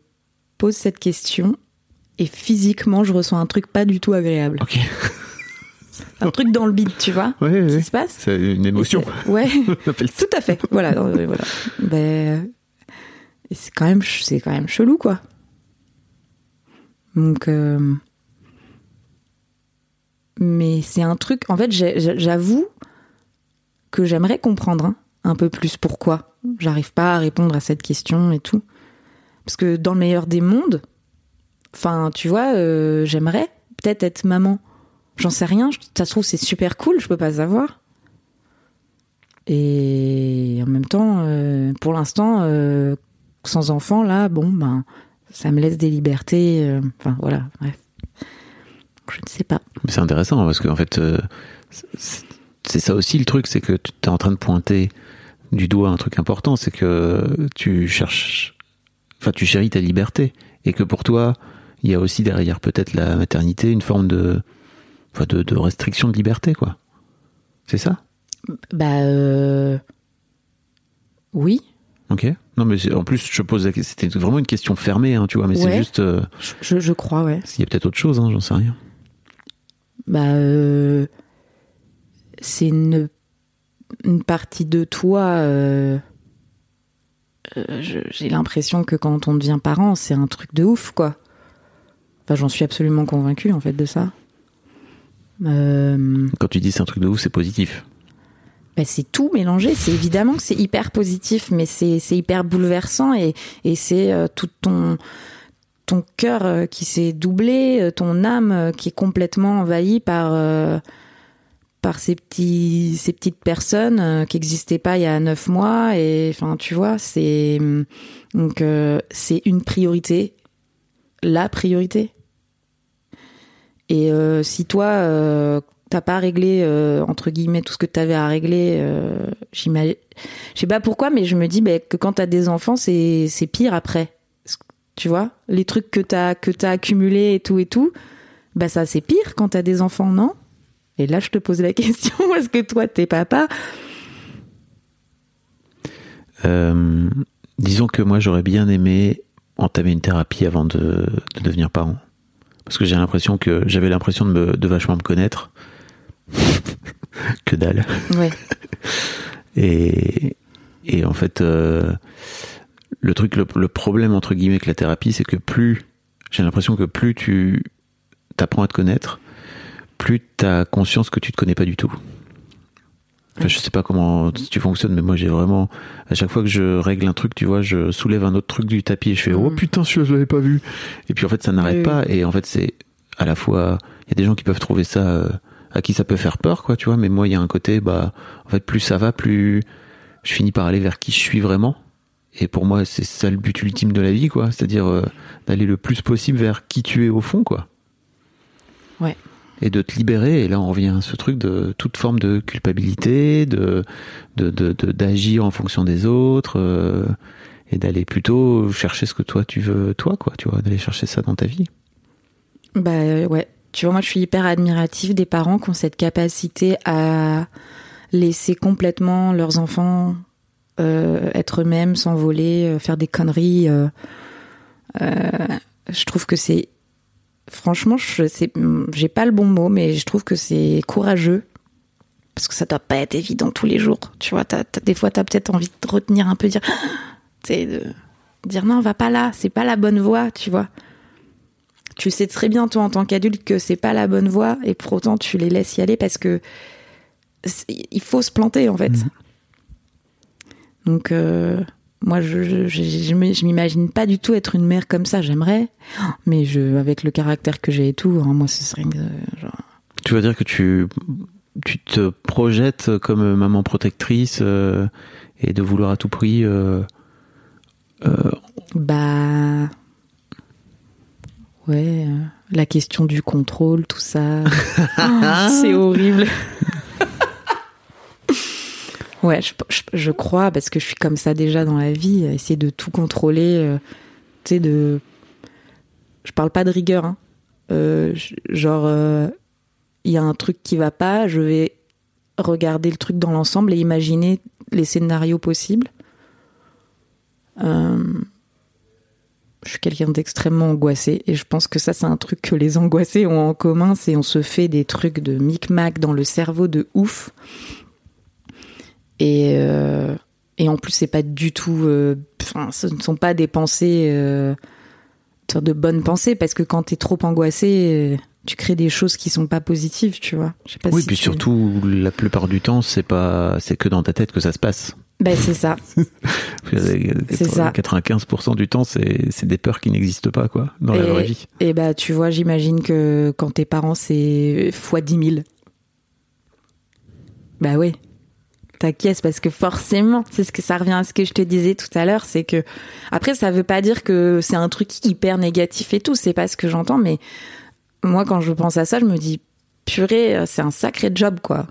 poses cette question et physiquement je ressens un truc pas du tout agréable. Ok. [LAUGHS] Un truc dans le bide, tu vois. Ouais, ouais, Qui ouais. se passe C'est une émotion. Ouais. [LAUGHS] On appelle ça. Tout à fait. Voilà. voilà. Ben, c'est quand même, c'est quand même chelou, quoi. Donc, euh, mais c'est un truc. En fait, j'avoue que j'aimerais comprendre hein, un peu plus pourquoi. J'arrive pas à répondre à cette question et tout. Parce que dans le meilleur des mondes, enfin, tu vois, euh, j'aimerais peut-être être maman. J'en sais rien. Ça se trouve, c'est super cool. Je peux pas savoir. Et en même temps, euh, pour l'instant, euh, sans enfant, là, bon, ben, ça me laisse des libertés. Enfin, voilà, bref. Je ne sais pas. C'est intéressant parce qu'en fait, c'est ça aussi le truc, c'est que tu es en train de pointer du doigt un truc important, c'est que tu cherches enfin tu chéris ta liberté et que pour toi il y a aussi derrière peut-être la maternité une forme de, enfin de, de restriction de liberté quoi. C'est ça? Bah euh... oui. Ok. Non mais en plus je pose c'était vraiment une question fermée hein, tu vois mais c'est juste. Euh, je, je, crois ouais. Il y a peut-être autre chose hein, j'en sais rien. Bah euh... c'est une une partie de toi. Euh euh, j'ai l'impression que quand on devient parent, c'est un truc de ouf, quoi. Enfin, j'en suis absolument convaincue, en fait, de ça. Euh, quand tu dis c'est un truc de ouf, c'est positif. Bah, c'est tout mélangé. C'est évidemment que c'est hyper positif, mais c'est hyper bouleversant et, et c'est euh, tout ton ton cœur qui s'est doublé, ton âme qui est complètement envahie par par ces petits ces petites personnes euh, qui n'existaient pas il y a neuf mois. Et enfin tu vois c'est donc euh, c'est une priorité. La priorité. Et euh, si toi t'as pas réglé entre guillemets tout ce que tu avais à régler j'imagine je sais pas pourquoi mais je me dis bah, que quand t'as des enfants c'est c'est pire après tu vois les trucs que t'as que t'as accumulé et tout et tout bah ça c'est pire quand t'as des enfants non? Et là, je te pose la [LAUGHS] question, est-ce que toi, t'es papa? Euh, Disons que moi, j'aurais bien aimé entamer une thérapie avant de, devenir parent. Parce que j'ai l'impression que j'avais l'impression de, me, de vachement me connaître. [LAUGHS] que dalle. Ouais. et, et en fait, euh, le truc, le, le, problème entre guillemets avec la thérapie, c'est que plus, j'ai l'impression que plus tu t'apprends à te connaître, plus tu as conscience que tu te connais pas du tout. Enfin, je sais pas comment tu fonctionnes, mais moi j'ai vraiment à chaque fois que je règle un truc, tu vois, je soulève un autre truc du tapis et je fais oh mm. putain, je l'avais pas vu. Et puis en fait ça n'arrête pas et en fait c'est à la fois il y a des gens qui peuvent trouver ça euh, à qui ça peut faire peur quoi, tu vois, mais moi il y a un côté bah en fait plus ça va, plus je finis par aller vers qui je suis vraiment. Et pour moi c'est ça le but ultime de la vie quoi, c'est-à-dire euh, d'aller le plus possible vers qui tu es au fond quoi. Ouais et de te libérer. Et là, on revient à ce truc de toute forme de culpabilité, de d'agir de, en fonction des autres, euh, et d'aller plutôt chercher ce que toi tu veux, toi, quoi. Tu vois, d'aller chercher ça dans ta vie. Bah euh, ouais. Tu vois, moi, je suis hyper admirative des parents qui ont cette capacité à laisser complètement leurs enfants être eux-mêmes, s'envoler, faire des conneries. je trouve que c'est franchement, je j'ai pas le bon mot, mais je trouve que c'est courageux parce que ça doit pas être évident tous les jours. Tu vois, des fois, t'as peut-être envie de retenir un peu, dire, [GASPS] de dire non, va pas là, c'est pas la bonne voie, tu vois. Tu sais très bien toi en tant qu'adulte que c'est pas la bonne voie et pour autant tu les laisses y aller parce que il faut se planter en fait. Mmh. Donc euh, moi, je, je, je, m'imagine pas du tout être une mère comme ça. J'aimerais, mais je, avec le caractère que j'ai et tout, hein, moi, ce serait genre. Tu veux dire que tu, tu te projettes comme maman protectrice euh, et de vouloir à tout prix. Euh, euh... Bah. Ouais, euh, la question du contrôle, tout ça. [LAUGHS] c'est horrible. [LAUGHS] Ouais, je, crois, parce que je suis comme ça déjà dans la vie, essayer de tout contrôler, euh, tu sais, de... Je parle pas de rigueur, hein. Euh, genre, euh, il y a un truc qui va pas, je vais regarder le truc dans l'ensemble et imaginer les scénarios possibles. je suis quelqu'un d'extrêmement angoissé et je pense que ça c'est un truc que les angoissés ont en commun, c'est on se fait des trucs de micmac dans le cerveau de ouf et, euh, et en plus, c'est pas du tout. Euh, ce ne sont pas des pensées, euh, de bonnes pensées, parce que quand t'es trop angoissé, euh, tu crées des choses qui sont pas positives, tu vois. Pas Oui, si puis tu- surtout, la plupart du temps, c'est pas, c'est que dans ta tête que ça se passe. Ben, c'est ça. [LAUGHS] C'est ça. 95% du temps, c'est, des peurs qui n'existent pas, quoi, dans la vraie vie. Et bah, tu vois, j'imagine que quand tes parents, c'est fois 10 000. Bah oui. T'acquiesces parce que forcément, c'est ce que ça revient à ce que je te disais tout à l'heure, c'est que après ça veut pas dire que c'est un truc hyper négatif et tout, c'est pas ce que j'entends, mais moi quand je pense à ça, je me dis purée, c'est un sacré job quoi.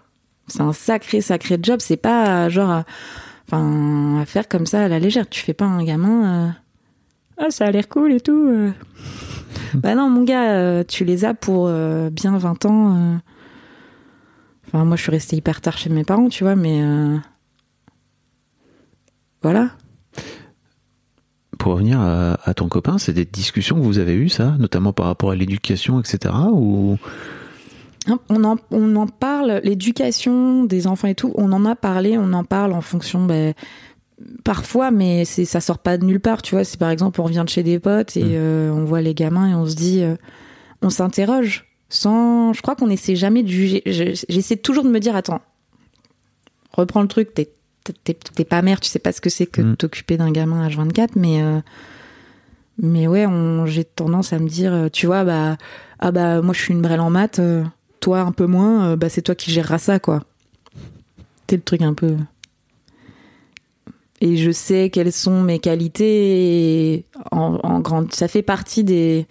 C'est un sacré sacré job, c'est pas genre enfin à faire comme ça à la légère. Tu fais pas un gamin euh, ah ça a l'air cool et tout. euh. [LAUGHS] bah non mon gars, euh, tu les as pour euh, bien 20 ans. Enfin, moi, je suis restée hyper tard chez mes parents, tu vois, mais euh, voilà. Pour revenir à, à ton copain, c'est des discussions que vous avez eues, ça, notamment par rapport à l'éducation, etc. Ou? Hein, On en, on en parle, l'éducation des enfants et tout, on en a parlé, on en parle en fonction, ben, parfois, mais c'est ça sort pas de nulle part, tu vois. C'est par exemple, on revient de chez des potes et Mm. euh, on voit les gamins et on se dit, euh, on s'interroge sans. Je crois qu'on essaie jamais de juger. Je- J'essaie toujours de me dire, attends, reprends le truc, t'es pas mère, tu sais pas ce que c'est que de Mm. t'occuper d'un gamin H24, mais euh, mais ouais, j'ai tendance à me dire, euh, tu vois, bah ah bah moi je suis une brêle en maths, euh, toi un peu moins, euh, bah c'est toi qui géreras ça quoi. C'est le truc un peu. Et je sais quelles sont mes qualités et en, en grande. Ça fait partie des,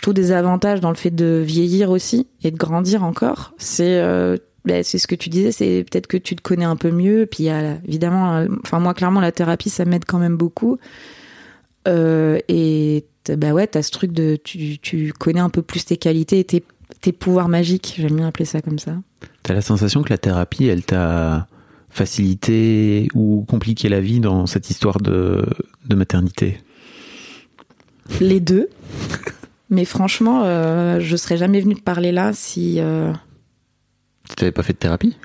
je trouve des avantages dans le fait de vieillir aussi et de grandir encore. C'est euh, ben, c'est ce que tu disais, c'est peut-être que tu te connais un peu mieux. Puis il y a, évidemment, euh, enfin moi clairement la thérapie ça m'aide quand même beaucoup. Euh, et bah ouais, t'as ce truc de tu, tu connais un peu plus tes qualités et tes, tes pouvoirs magiques. J'aime bien appeler ça comme ça. t'as la sensation que la thérapie, elle t'a facilité ou compliqué la vie dans cette histoire de, de maternité? Les deux. Mais franchement, euh, je serais jamais venue te parler là si euh, Tu t'avais pas fait de thérapie?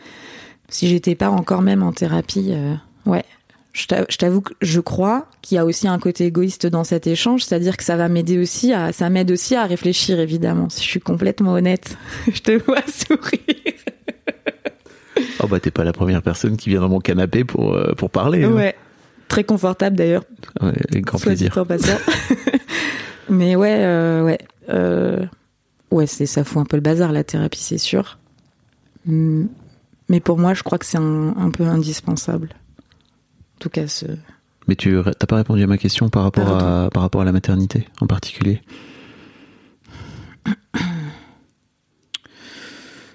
si j'étais pas encore même en thérapie. euh, ouais. Je t'a- je t'avoue que je crois qu'il y a aussi un côté égoïste dans cet échange, c'est-à-dire que ça va m'aider aussi à, ça m'aide aussi à réfléchir évidemment. Si je suis complètement honnête, [LAUGHS] je te vois [LAUGHS] sourire. Oh bah t'es pas la première personne qui vient dans mon canapé pour, euh, pour parler. hein. Ouais. Très confortable d'ailleurs, Ouais, avec grand soit plaisir. [LAUGHS] Mais ouais, euh, ouais, euh, ouais, c'est ça fout un peu le bazar la thérapie, c'est sûr. Hmm. Mais pour moi, je crois que c'est un, un peu indispensable. En tout cas, ce... Mais tu t'as pas répondu à ma question par rapport, à, par rapport à la maternité en particulier? [COUGHS]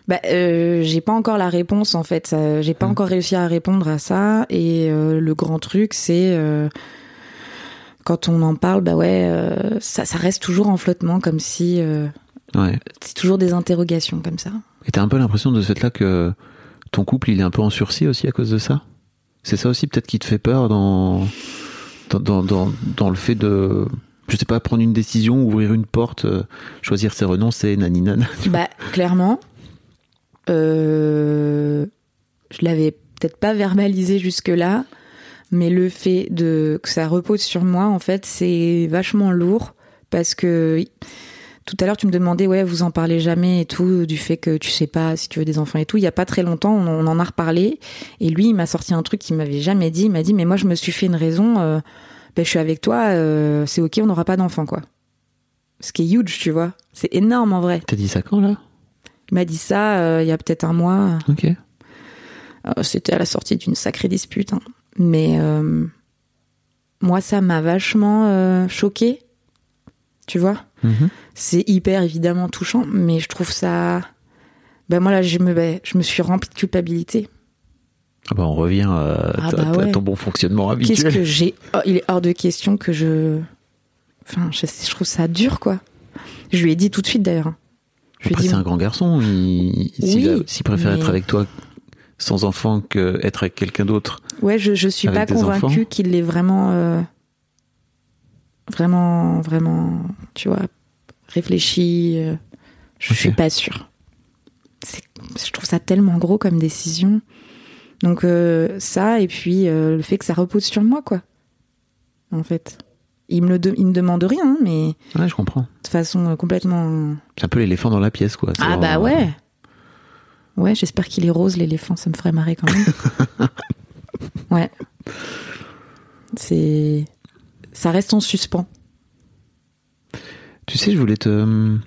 bah, euh, j'ai pas encore la réponse en fait. J'ai pas Hmm. encore réussi à répondre à ça. Et euh, le grand truc, c'est euh, quand on en parle, bah ouais, euh, ça, ça reste toujours en flottement, comme si euh, Ouais. c'est toujours des interrogations comme ça. Et t'as un peu l'impression de ce fait-là que ton couple, il est un peu en sursis aussi à cause de ça? C'est ça aussi peut-être qui te fait peur dans, dans, dans, dans, dans le fait de, je sais pas, prendre une décision, ouvrir une porte, euh, choisir ses renoncer, naninana. Bah, clairement, euh, je l'avais peut-être pas verbalisé jusque-là, mais le fait de que ça repose sur moi, en fait, c'est vachement lourd parce que tout à l'heure tu me demandais, ouais, vous en parlez jamais et tout, du fait que tu sais pas si tu veux des enfants et tout. Il y a pas très longtemps, on, on en a reparlé et lui, il m'a sorti un truc qu'il m'avait jamais dit. Il m'a dit, mais moi, je me suis fait une raison. euh, ben, je suis avec toi, euh, c'est ok, on n'aura pas d'enfant, quoi. Ce qui est huge, tu vois. C'est énorme en vrai. T'as dit ça quand là? Il m'a dit ça euh, il y a peut-être un mois. Ok. C'était à la sortie d'une sacrée dispute. hein. Mais euh, moi, ça m'a vachement euh, choqué. Tu vois? Mhm. C'est hyper évidemment touchant, mais je trouve ça. Ben moi là, je me, ben, je me suis remplie de culpabilité. Ah bah on revient à, Ah bah ouais. ton bon fonctionnement Qu'est-ce habituel. que j'ai oh, Il est hors de question que je. Enfin, je, je trouve ça dur, quoi. Je lui ai dit tout de suite d'ailleurs. hein. Je Après c'est un grand garçon, il, s'il, Oui, préfère mais- être avec toi sans enfant que être avec quelqu'un d'autre. Ouais, je, je suis pas convaincue qu'il l'ait vraiment, euh, vraiment, vraiment, tu vois, réfléchi. euh, je Ok. suis pas sûre. Je trouve ça tellement gros comme décision. Donc euh, ça, et puis le fait que ça repose sur moi, quoi. en fait. Il me, le de- il me demande rien, hein, mais Ouais, je comprends. de façon complètement. C'est un peu l'éléphant dans la pièce, quoi. Ah bah ouais. Ouais, j'espère qu'il est rose l'éléphant, ça me ferait marrer quand même. [LAUGHS] ouais. C'est ça reste en suspens. Tu sais, je voulais te,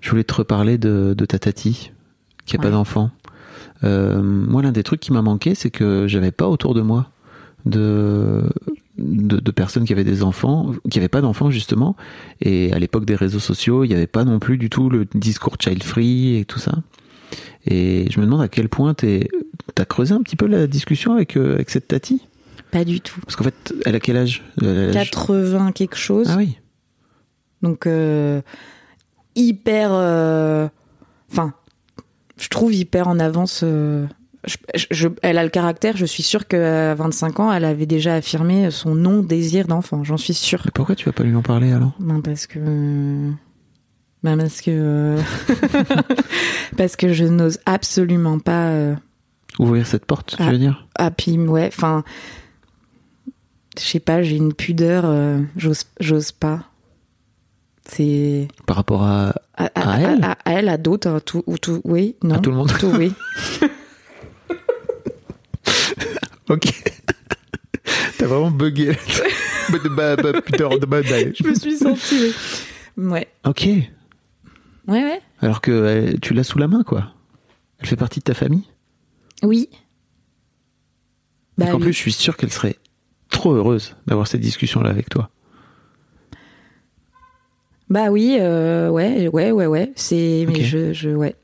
je voulais te reparler de, de ta tati, qui a pas d'enfant. Euh, moi, l'un des trucs qui m'a manqué, c'est que j'avais pas autour de moi de, de, de personnes qui avaient des enfants, qui avaient pas d'enfants justement. Et à l'époque des réseaux sociaux, il n'y avait pas non plus du tout le discours child free et tout ça. Et je me demande à quel point t'es, t'as creusé un petit peu la discussion avec, euh, avec cette tati? Pas du tout. Parce qu'en fait, elle a quel âge? Elle a l'âge- 80 quelque chose. Ah oui. Donc euh, hyper euh, enfin je trouve hyper en avance je- je- elle a le caractère, je suis sûre qu'à 25 ans, elle avait déjà affirmé son non désir d'enfant, j'en suis sûre. Mais pourquoi tu vas pas lui en parler alors? Ben parce que ben parce que euh, [LAUGHS] parce que je n'ose absolument pas euh, Ouvrir cette porte, tu Ah. veux dire? Ah puis ouais, enfin je sais pas, j'ai une pudeur, euh, j'ose j'ose pas. C'est Par rapport à, à, À elle? à, à elle, à d'autres, à tout, ou tout, oui, non. à tout le monde Tout, oui. [LAUGHS] Ok. T'as vraiment bugué. [LAUGHS] Bah, bah. Je me suis sentie. Ouais. Ok. Ouais, ouais. Alors que euh, tu l'as sous la main, quoi. Elle fait partie de ta famille. Oui. Bah, oui. plus, je suis sûr qu'elle serait trop heureuse d'avoir cette discussion-là avec toi. Bah oui, euh, ouais, ouais, ouais, ouais. C'est, mais je, je, ouais.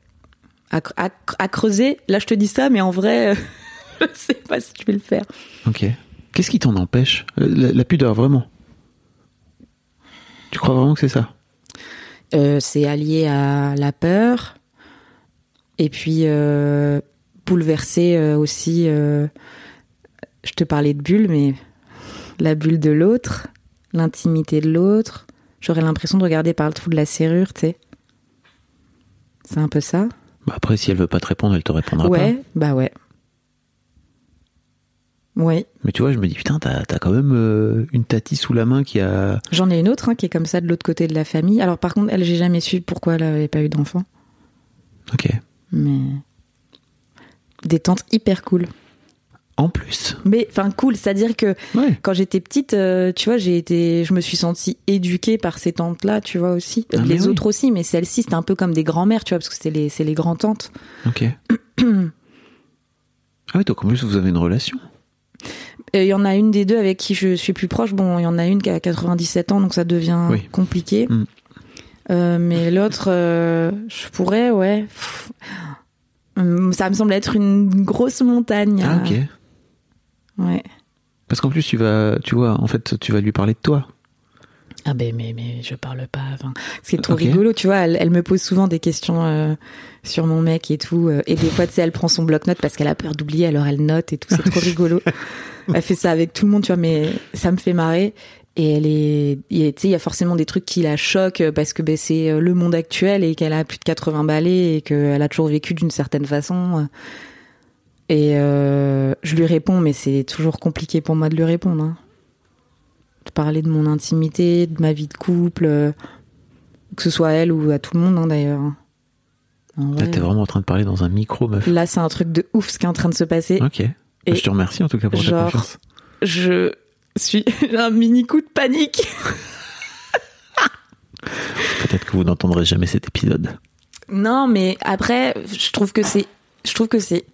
À, à cre- à creuser, là je te dis ça, mais en vrai, euh, [LAUGHS] je sais pas si je vais le faire. Ok. Qu'est-ce qui t'en empêche? La, la pudeur, vraiment? Tu crois vraiment que c'est ça? Euh, c'est allié à la peur. Et puis, euh, bouleversé euh, aussi. euh, je te parlais de bulle, mais la bulle de l'autre, l'intimité de l'autre. J'aurais l'impression de regarder par le trou de la serrure, tu sais. C'est un peu ça bah Après, si elle veut pas te répondre, elle te répondra Ouais, pas. bah ouais. Oui. Mais tu vois, je me dis, putain, t'as as quand même euh, une tati sous la main qui a. J'en ai une autre hein, qui est comme ça de l'autre côté de la famille. Alors par contre, elle, j'ai jamais su pourquoi elle avait pas eu d'enfant. Ok. Mais des tantes hyper cool. En plus. Mais enfin cool, c'est-à-dire que Ouais. quand j'étais petite, euh, tu vois, j'ai été, je me suis sentie éduquée par ces tantes-là, tu vois aussi. Ah, les oui. autres aussi, mais celle-ci c'était un peu comme des grands-mères, tu vois, parce que c'est les, les grands-tantes. Ok. [CLEARS THROAT] ah oui, donc en plus, vous avez une relation. Il y en a une des deux avec qui je suis plus proche. Bon, il y en a une qui a 97 ans, donc ça devient Oui. compliqué. Mm. Euh, mais [LAUGHS] l'autre, euh, je pourrais, ouais. Pff. Ça me semble être une grosse montagne. Ah, ok. Ouais. Parce qu'en plus, tu vas, tu vois, en fait, tu vas lui parler de toi. Ah ben mais mais je parle pas. Enfin, c'est trop rigolo, tu vois. Elle, elle me pose souvent des questions euh, sur mon mec et tout. euh, et des fois, tu sais, elle prend son bloc-notes parce qu'elle a peur d'oublier, alors elle note et tout. C'est trop rigolo. [LAUGHS] Elle fait ça avec tout le monde, tu vois. Mais ça me fait marrer. Et elle est, il y a- tu sais, il y a forcément des trucs qui la choquent parce que ben, c'est euh, le monde actuel et qu'elle a plus de 80 balais et qu'elle a toujours vécu d'une certaine façon. Et euh, je lui réponds, mais c'est toujours compliqué pour moi de lui répondre. hein. De parler de mon intimité, de ma vie de couple, euh, que ce soit à elle ou à tout le monde hein, d'ailleurs. En Là, vrai, t'es vraiment en train de parler dans un micro, meuf. Là, c'est un truc de ouf ce qui est en train de se passer. Ok. Et je te remercie en tout cas pour ta genre- confiance. Je suis j'ai [LAUGHS] un mini coup de panique. [LAUGHS] Peut-être que vous n'entendrez jamais cet épisode. Non, mais après, je trouve que c'est, je trouve que c'est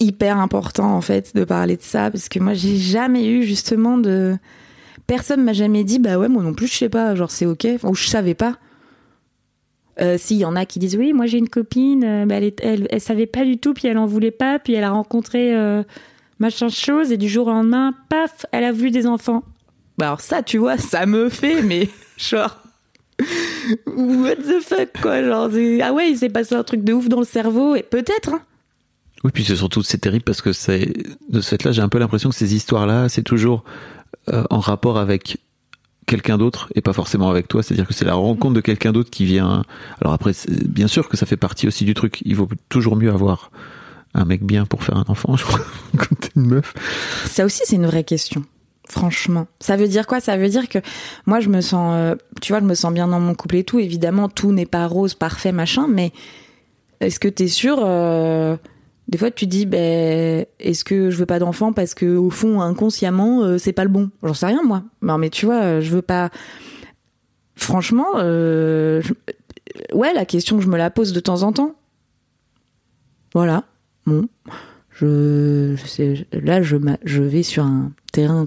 hyper important en fait de parler de ça parce que moi j'ai jamais eu justement de personne m'a jamais dit bah ouais moi non plus je sais pas genre c'est ok ou je savais pas euh, si, il y en a qui disent oui, moi j'ai une copine, euh, bah, elle, est- elle, savait pas du tout, puis elle en voulait pas, puis elle a rencontré euh, machin chose, et du jour au lendemain, paf, elle a vu des enfants. Bah alors ça, tu vois, ça me fait, mais [LAUGHS] genre, what the fuck, quoi, genre, ah ouais, il s'est passé un truc de ouf dans le cerveau, et peut-être, hein. Oui, puis c'est surtout c'est terrible parce que c'est de ce fait-là, j'ai un peu l'impression que ces histoires-là, c'est toujours euh, en rapport avec quelqu'un d'autre et pas forcément avec toi. C'est-à-dire que c'est la rencontre de quelqu'un d'autre qui vient. Alors après, bien sûr que ça fait partie aussi du truc. Il vaut toujours mieux avoir un mec bien pour faire un enfant, [LAUGHS] je crois, quand t'es une meuf. Ça aussi, c'est une vraie question. Franchement, ça veut dire quoi? Ça veut dire que moi, je me sens, euh, tu vois, je me sens bien dans mon couple et tout. Évidemment, tout n'est pas rose, parfait, machin. Mais est-ce que t'es sûr euh, Des fois, tu dis, ben, est-ce que je veux pas d'enfant parce que au fond, inconsciemment, euh, c'est pas le bon? J'en sais rien, moi. Non, mais tu vois, euh, je veux pas. Franchement, euh, ouais, la question, je me la pose de temps en temps. Voilà. Bon, je, je là, je, je vais sur un terrain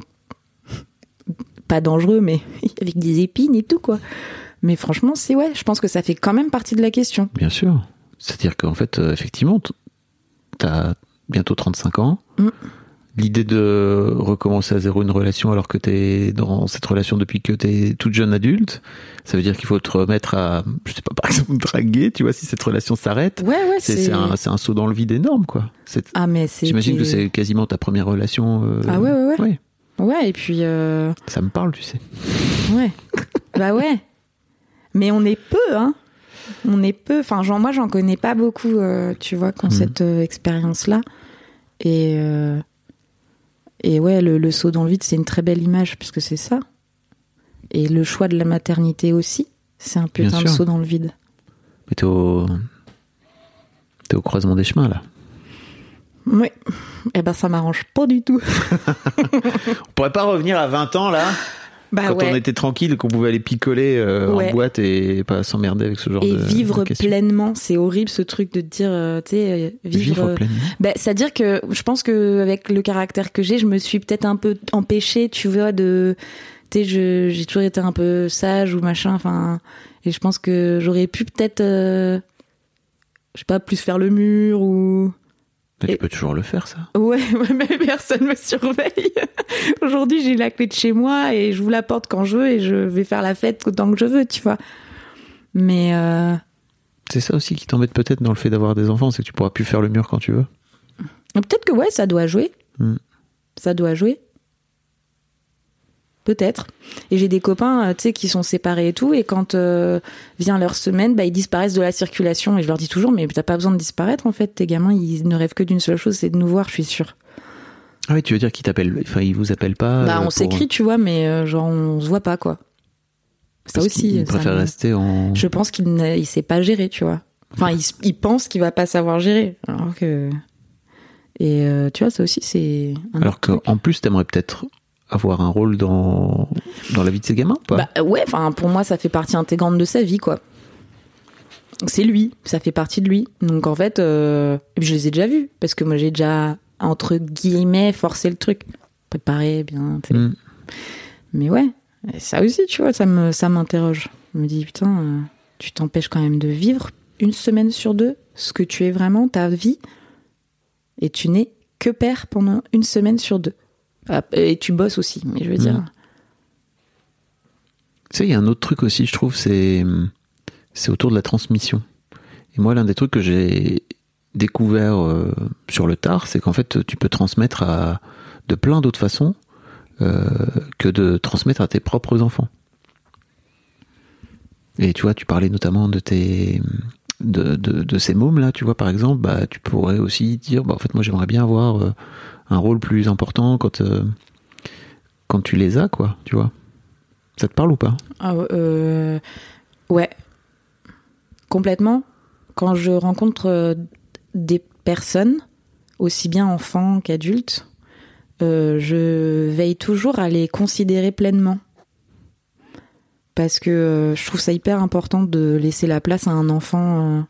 [LAUGHS] pas dangereux, mais [LAUGHS] avec des épines et tout, quoi. Mais franchement, c'est ouais, je pense que ça fait quand même partie de la question. Bien sûr. C'est-à-dire qu'en fait, effectivement, t'as bientôt 35 ans. Mm. L'idée de recommencer à zéro une relation alors que t'es dans cette relation depuis que t'es toute jeune adulte, ça veut dire qu'il faut te remettre à, je sais pas, [LAUGHS] par exemple, draguer, tu vois, si cette relation s'arrête. Ouais, ouais, C'est un, un saut dans le vide énorme, quoi. Ah, mais c'est. J'imagine que c'est quasiment ta première relation. euh, Ah ouais, ouais, ouais. Ouais, et puis. euh, ça me parle, tu sais. Ouais. bah ouais. Mais on est peu, hein. On est peu. Enfin, genre, moi, j'en connais pas beaucoup, euh, tu vois, qui ont Mhm. cette euh, expérience-là. Et. euh, Et ouais, le, le saut dans le vide, c'est une très belle image, puisque c'est ça. Et le choix de la maternité aussi, c'est un putain de sûr. saut dans le vide. Mais t'es au, t'es au croisement des chemins, là. Oui. Eh ben, ça m'arrange pas du tout. [LAUGHS] On pourrait pas revenir à 20 ans, là? Bah Quand ouais. on était tranquille, qu'on pouvait aller picoler euh, Ouais. en boîte et pas s'emmerder avec ce genre Et de vivre de questions. pleinement, c'est horrible ce truc de te dire, euh, tu sais, euh, vivre. Vivre pleinement. Ben, c'est-à-dire que je pense que avec le caractère que j'ai, je me suis peut-être un peu empêchée, tu vois, de, tu sais, j'ai toujours été un peu sage ou machin, enfin, et je pense que j'aurais pu peut-être, euh, je sais pas, plus faire le mur ou. Mais et- tu peux toujours le faire, ça. Ouais, [LAUGHS] ouais, mais personne me surveille. [LAUGHS] Aujourd'hui, j'ai la clé de chez moi et je vous la porte quand je veux et je vais faire la fête autant que je veux, tu vois. Mais euh, C'est ça aussi qui t'embête peut-être dans le fait d'avoir des enfants, c'est que tu pourras plus faire le mur quand tu veux. Peut-être que ouais, ça doit jouer. Hmm. Ça doit jouer. Peut-être. Et j'ai des copains, euh, tu sais, qui sont séparés et tout, et quand euh, vient leur semaine, bah, ils disparaissent de la circulation. Et je leur dis toujours, mais t'as pas besoin de disparaître, en fait. Tes gamins, ils ne rêvent que d'une seule chose, c'est de nous voir, je suis sûre. Ah oui, tu veux dire qu'ils t'appellent, enfin ils vous appellent pas. bah, euh, on pour- s'écrit, tu vois, mais euh, genre, on se voit pas, quoi. Ça parce aussi. ça préfèrent rester en. Je pense qu'il ne il sait pas gérer, tu vois. Enfin, il, pense qu'il va pas savoir gérer. Alors que. Et euh, tu vois, ça aussi, c'est. Alors qu'en plus, t'aimerais peut-être avoir un rôle dans dans la vie de ces gamins, ou pas? Bah ouais, enfin pour moi ça fait partie intégrante de sa vie quoi. C'est lui, ça fait partie de lui. Donc en fait, euh, je les ai déjà vus parce que moi j'ai déjà entre guillemets forcé le truc, préparé bien. Hmm. Mais ouais, ça aussi tu vois, ça me ça m'interroge. Je me dis putain, euh, tu t'empêches quand même de vivre une semaine sur deux ce que tu es vraiment ta vie et tu n'es que père pendant une semaine sur deux. Ah, Et tu bosses aussi, mais je veux dire. Tu sais, il y a un autre truc aussi, je trouve, c'est autour de la transmission. Et moi, l'un des trucs que j'ai découvert euh, sur le tard, c'est qu'en fait, tu peux transmettre de plein d'autres façons euh, que de transmettre à tes propres enfants. Et tu vois, tu parlais notamment de tes ces mômes là, tu vois, par exemple, bah, tu pourrais aussi dire, bah, en fait, moi, j'aimerais bien avoir euh, un rôle plus important quand euh, quand tu les as, quoi, tu vois. Ça te parle ou pas? Ah, euh, ouais, complètement. Quand je rencontre euh, des personnes, aussi bien enfants qu'adultes, je veille toujours à les considérer pleinement. Parce que je trouve ça hyper important de laisser la place à un enfant,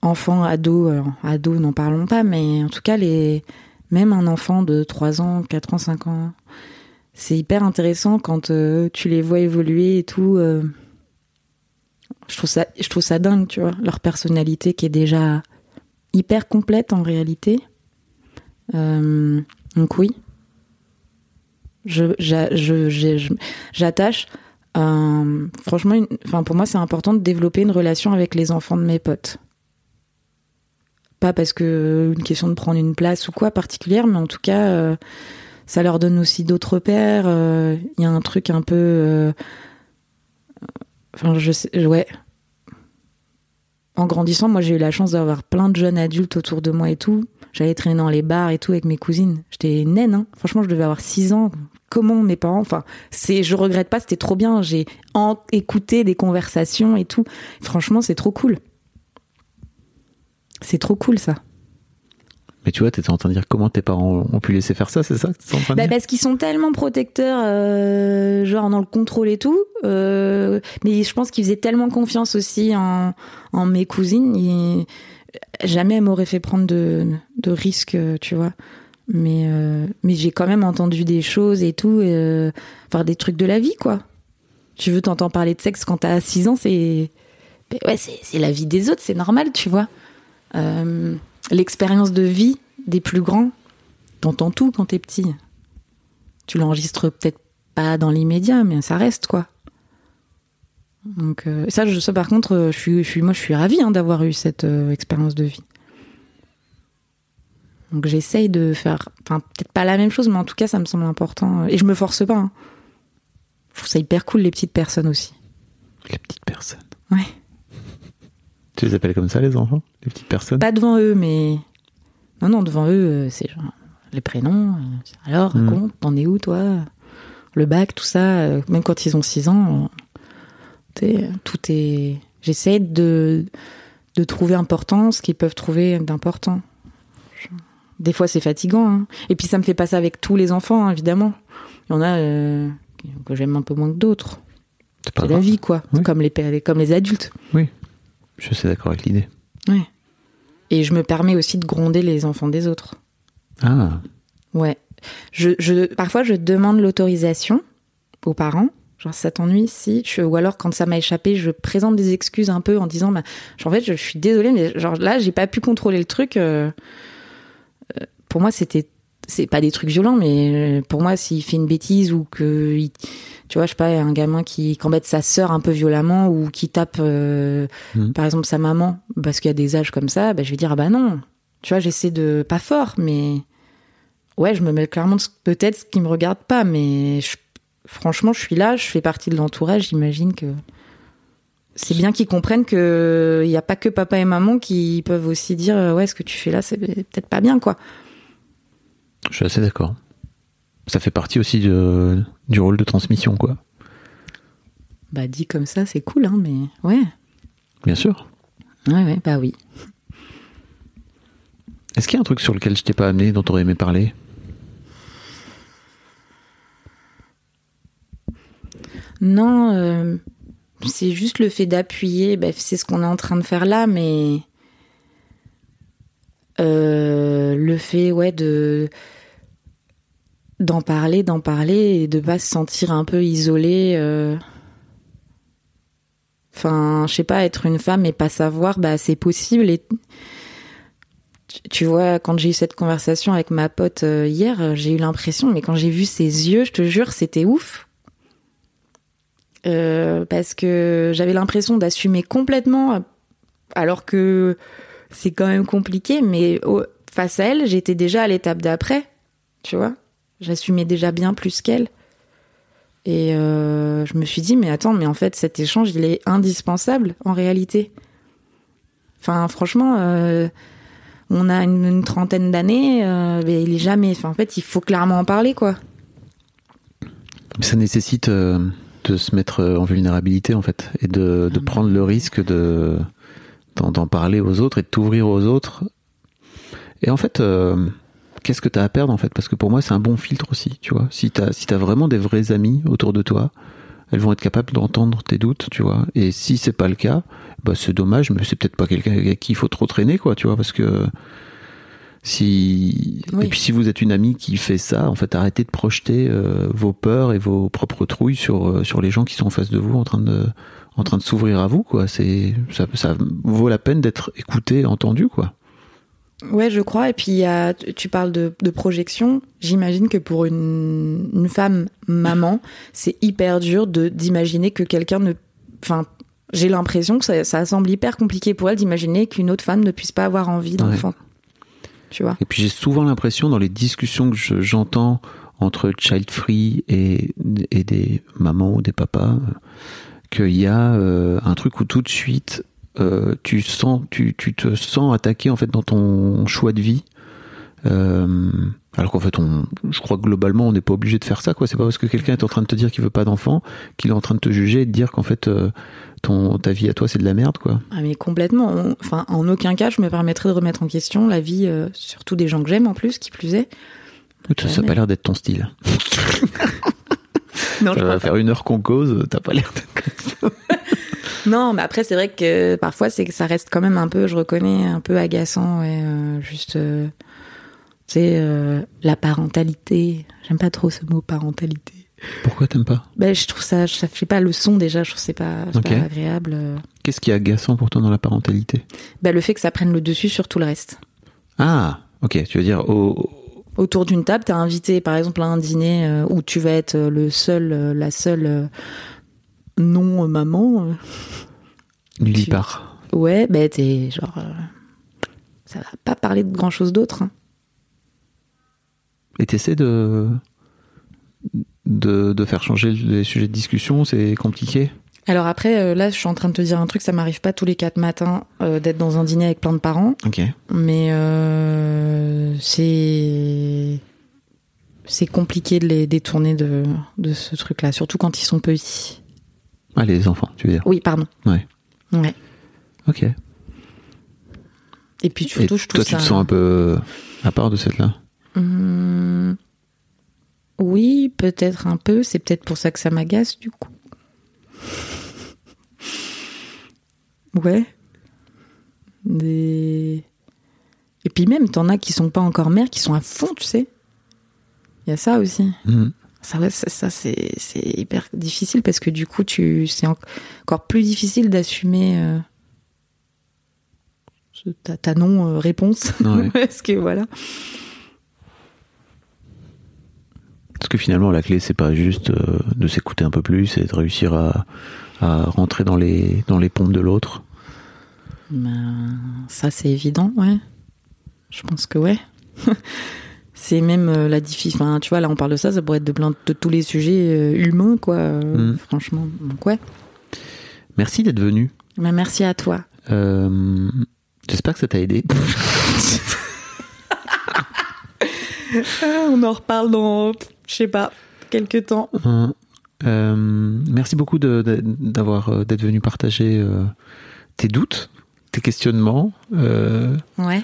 enfant, ado, ado, n'en parlons pas, mais en tout cas, les, même un enfant de 3 ans, 4 ans, 5 ans, c'est hyper intéressant quand euh, tu les vois évoluer et tout. euh. je trouve ça, je trouve ça dingue, tu vois, leur personnalité qui est déjà hyper complète en réalité. Euh, donc oui, je, j'a- je- je- j'attache. franchement, une- pour moi, c'est important de développer une relation avec les enfants de mes potes. Pas parce que une question de prendre une place ou quoi particulière, mais en tout cas. euh, ça leur donne aussi d'autres pères. euh, Il y a un truc un peu. euh, Enfin, je sais. Ouais. En grandissant, moi, j'ai eu la chance d'avoir plein de jeunes adultes autour de moi et tout. J'allais traîner dans les bars et tout avec mes cousines. J'étais naine, hein. Franchement, je devais avoir 6 ans, comment mes parents, enfin, c'est, je regrette pas, c'était trop bien. J'ai écouté des conversations et tout. Franchement, c'est trop cool. C'est trop cool ça. Mais tu vois, t'étais en train de dire comment tes parents ont pu laisser faire ça, c'est ça que t'étais en train de Bah, dire parce qu'ils sont tellement protecteurs, euh, genre dans le contrôle et tout. euh, mais je pense qu'ils faisaient tellement confiance aussi en, en mes cousines. jamais elles m'auraient fait prendre de, de risques, tu vois. Mais, euh, mais j'ai quand même entendu des choses et tout, euh, enfin des trucs de la vie, quoi. Tu veux t'entends parler de sexe quand t'as 6 ans, c'est ouais, c'est la vie des autres, c'est normal, tu vois. Euh, L'expérience de vie des plus grands, t'entends tout quand t'es petit. Tu l'enregistres peut-être pas dans l'immédiat, mais ça reste quoi. Donc euh, ça, je, ça par contre, je suis, je suis, moi, je suis ravie hein, d'avoir eu cette euh, expérience de vie. Donc j'essaye de faire, enfin peut-être pas la même chose, mais en tout cas, ça me semble important. Et je me force pas. hein. Je trouve ça hyper cool les petites personnes aussi. Les petites personnes. Ouais. Tu les appelles comme ça, les enfants Les petites personnes? Pas devant eux, mais non, non, devant eux, euh, c'est genre les prénoms. euh, Alors, Mhm. raconte, t'en es où toi? Le bac, tout ça. euh, Même quand ils ont 6 ans, tout est. J'essaie de de trouver important ce qu'ils peuvent trouver d'important. Des fois, c'est fatigant. hein. Et puis, ça me fait pas ça avec tous les enfants, hein, évidemment. Il y en a euh, que j'aime un peu moins que d'autres. C'est la vie, quoi. Oui. Comme les comme les adultes. Je suis d'accord avec l'idée. Ouais. Et je me permets aussi de gronder les enfants des autres. Ah, Ouais. Je, je, parfois, je demande l'autorisation aux parents. Genre, ça t'ennuie si je, Ou alors, quand ça m'a échappé, je présente des excuses un peu en disant, bah, en fait, je, suis désolée, mais genre là, j'ai pas pu contrôler le truc. euh, euh, pour moi, c'était. C'est pas des trucs violents, mais euh, pour moi, s'il fait une bêtise ou que. il- tu vois, je sais pas, un gamin qui, qui embête sa sœur un peu violemment ou qui tape, euh, Mhm. par exemple, sa maman, parce qu'il y a des âges comme ça, bah, je vais dire, ah bah non. Tu vois, j'essaie de. Pas fort, mais ouais, je me mets clairement de ce- peut-être ce qui me regarde pas, mais je- franchement, je suis là, je fais partie de l'entourage, j'imagine que c'est bien qu'ils comprennent que il y a pas que papa et maman qui peuvent aussi dire euh, ouais, ce que tu fais là, c'est peut-être pas bien quoi. Je suis assez d'accord. Ça fait partie aussi de- du rôle de transmission, quoi. Bah dit comme ça, c'est cool hein, mais ouais. Bien sûr. Ouais ouais, bah oui. Est-ce qu'il y a un truc sur lequel je t'ai pas amené, dont tu aurais aimé parler? Non, euh, c'est juste le fait d'appuyer. bah, c'est ce qu'on est en train de faire là, mais euh, le fait, ouais, de d'en parler, d'en parler et de pas se sentir un peu isolé. euh. Enfin, je sais pas, être une femme et pas savoir, bah c'est possible. Et tu- vois, quand j'ai eu cette conversation avec ma pote euh, hier, j'ai eu l'impression, mais quand j'ai vu ses yeux, je te jure, c'était ouf. Euh, parce que j'avais l'impression d'assumer complètement, alors que c'est quand même compliqué, mais face à elle, j'étais déjà à l'étape d'après, tu vois. J'assumais déjà bien plus qu'elle. Et euh, je me suis dit, mais attends, mais en fait, cet échange, il est indispensable en réalité. Enfin, franchement, euh, on a une, une trentaine d'années, euh, mais il est jamais. Enfin, en fait, il faut clairement en parler, quoi. Ça nécessite de se mettre en vulnérabilité, en fait, et de, de prendre le risque de d'en parler aux autres et de t'ouvrir aux autres. Et en fait, qu'est-ce que tu as à perdre, en fait? Parce que pour moi, c'est un bon filtre aussi, tu vois. Si tu as, si as vraiment des vrais amis autour de toi, elles vont être capables d'entendre tes doutes, tu vois. Et si c'est pas le cas, bah c'est dommage, mais c'est peut-être pas quelqu'un avec qui il faut trop traîner, quoi, tu vois, parce que si Oui. et puis si vous êtes une amie qui fait ça, en fait, arrêtez de projeter euh, vos peurs et vos propres trouilles sur euh, sur les gens qui sont en face de vous, en train de en train de s'ouvrir à vous, quoi. C'est ça, ça vaut la peine d'être écouté, entendu, quoi. Ouais, je crois. Et puis, a, tu parles de, de projection. J'imagine que pour une, une femme maman, c'est hyper dur de d'imaginer que quelqu'un ne. Enfin, j'ai l'impression que ça, ça semble hyper compliqué pour elle d'imaginer qu'une autre femme ne puisse pas avoir envie d'enfant. Tu vois Et puis j'ai souvent l'impression dans les discussions que je- j'entends entre child free et, et des mamans ou des papas euh, qu'il y a euh, un truc où tout de suite euh, tu sens tu, tu te sens attaqué en fait dans ton choix de vie. Euh, Alors qu'en fait, on, je crois que globalement, on n'est pas obligé de faire ça. quoi. C'est pas parce que quelqu'un est en train de te dire qu'il veut pas d'enfant qu'il est en train de te juger et de dire qu'en fait, euh, ton, ta vie à toi, c'est de la merde. quoi. Ah mais complètement. On- Enfin, en aucun cas, je me permettrais de remettre en question la vie, euh, surtout des gens que j'aime en plus, qui plus est. Ça n'a pas l'air d'être ton style. [LAUGHS] Non, Ça va faire une heure qu'on cause, t'as pas l'air d'être... [LAUGHS] Non, mais après, c'est vrai que parfois, c'est que ça reste quand même un peu, je reconnais, un peu agaçant. Et, euh, juste, euh, tu sais, euh, la parentalité. J'aime pas trop ce mot parentalité. Pourquoi t'aimes pas? Ben, je trouve ça, ça fait pas le son déjà, je trouve c'est pas, c'est Ok. pas agréable. Qu'est-ce qui est agaçant pour toi dans la parentalité? Ben, le fait que ça prenne le dessus sur tout le reste. Ah, ok, tu veux dire au... Autour d'une table, t'es invité, par exemple, à un dîner où tu vas être le seul, la seule non euh, maman. euh. nullipare. Ouais, ben, t'es genre, euh, ça va pas parler de grand chose d'autre. hein. Et t'essaies de... de... de faire changer les sujets de discussion, c'est compliqué? Alors après, là, je suis en train de te dire un truc, ça m'arrive pas tous les quatre matins euh, d'être dans un dîner avec plein de parents, Ok. mais euh, c'est c'est compliqué de les détourner de, de ce truc-là, surtout quand ils sont petits. Ah, les enfants, tu veux dire Oui, pardon. Ouais. Ouais. Ok. Et Et puis surtout, je trouve toi, tu te sens un peu à part de cette là Hum, Oui, peut-être un peu. C'est peut-être pour ça que ça m'agace, du coup. [LAUGHS] Ouais. Des... Et puis même, t'en as qui sont pas encore mères, qui sont à fond, tu sais. Il y a ça aussi. Mhm. Ça, ouais, ça, ça, c'est c'est hyper difficile parce que du coup, tu c'est en- encore plus difficile d'assumer euh, ta non-réponse. Ouais. [LAUGHS] parce que voilà. Parce que finalement, la clé, c'est pas juste euh, de s'écouter un peu plus, c'est de réussir à, à rentrer dans les, dans les pompes de l'autre. Ben, ça, c'est évident, ouais. Je pense que ouais. [LAUGHS] c'est même euh, la difficulté. Enfin, tu vois, là, on parle de ça, ça pourrait être de, plein de tous les sujets euh, humains, quoi. euh, Mm. Franchement, donc ouais. Merci d'être venu. Ben, merci à toi. Euh, J'espère que ça t'a aidé. Ah, on en reparle dans, je sais pas, quelques temps. Hein. Euh, merci beaucoup d'avoir d'être venu partager tes doutes, tes questionnements, Ouais.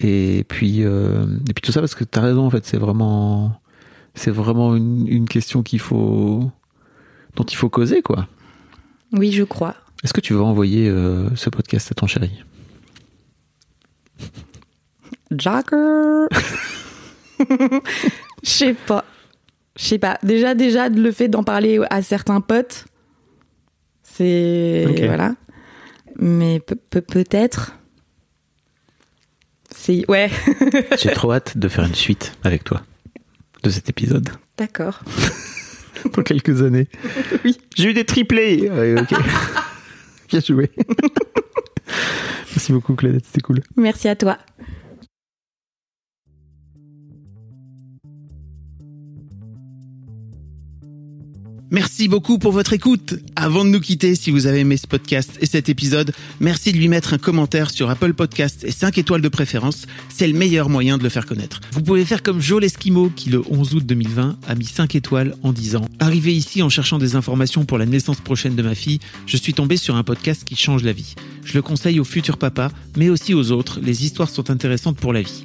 Et puis euh, et puis tout ça parce que t'as raison en fait, c'est vraiment c'est vraiment une, une question qu'il faut dont il faut causer quoi. Oui, je crois. Est-ce que tu veux envoyer euh, ce podcast à ton chéri? Jagger. [LAUGHS] Je sais pas. Je sais pas. Déjà, déjà, le fait d'en parler à certains potes, c'est voilà. Mais pe- pe- peut-être. C'est ouais. [LAUGHS] J'ai trop hâte de faire une suite avec toi de cet épisode D'accord. [LAUGHS] pour quelques années. [LAUGHS] Oui. J'ai eu des triplés. Ouais, ok. Bien joué. Merci beaucoup Claudette, c'était cool. Merci à toi. Merci beaucoup pour votre écoute. Avant de nous quitter, si vous avez aimé ce podcast et cet épisode, merci de lui mettre un commentaire sur Apple Podcast et 5 étoiles de préférence. C'est le meilleur moyen de le faire connaître. Vous pouvez faire comme Joe Lesquimo qui, le 11 août 2020, a mis 5 étoiles en disant Arrivé ici en cherchant des informations pour la naissance prochaine de ma fille, je suis tombé sur un podcast qui change la vie. Je le conseille aux futurs papas, mais aussi aux autres. Les histoires sont intéressantes pour la vie.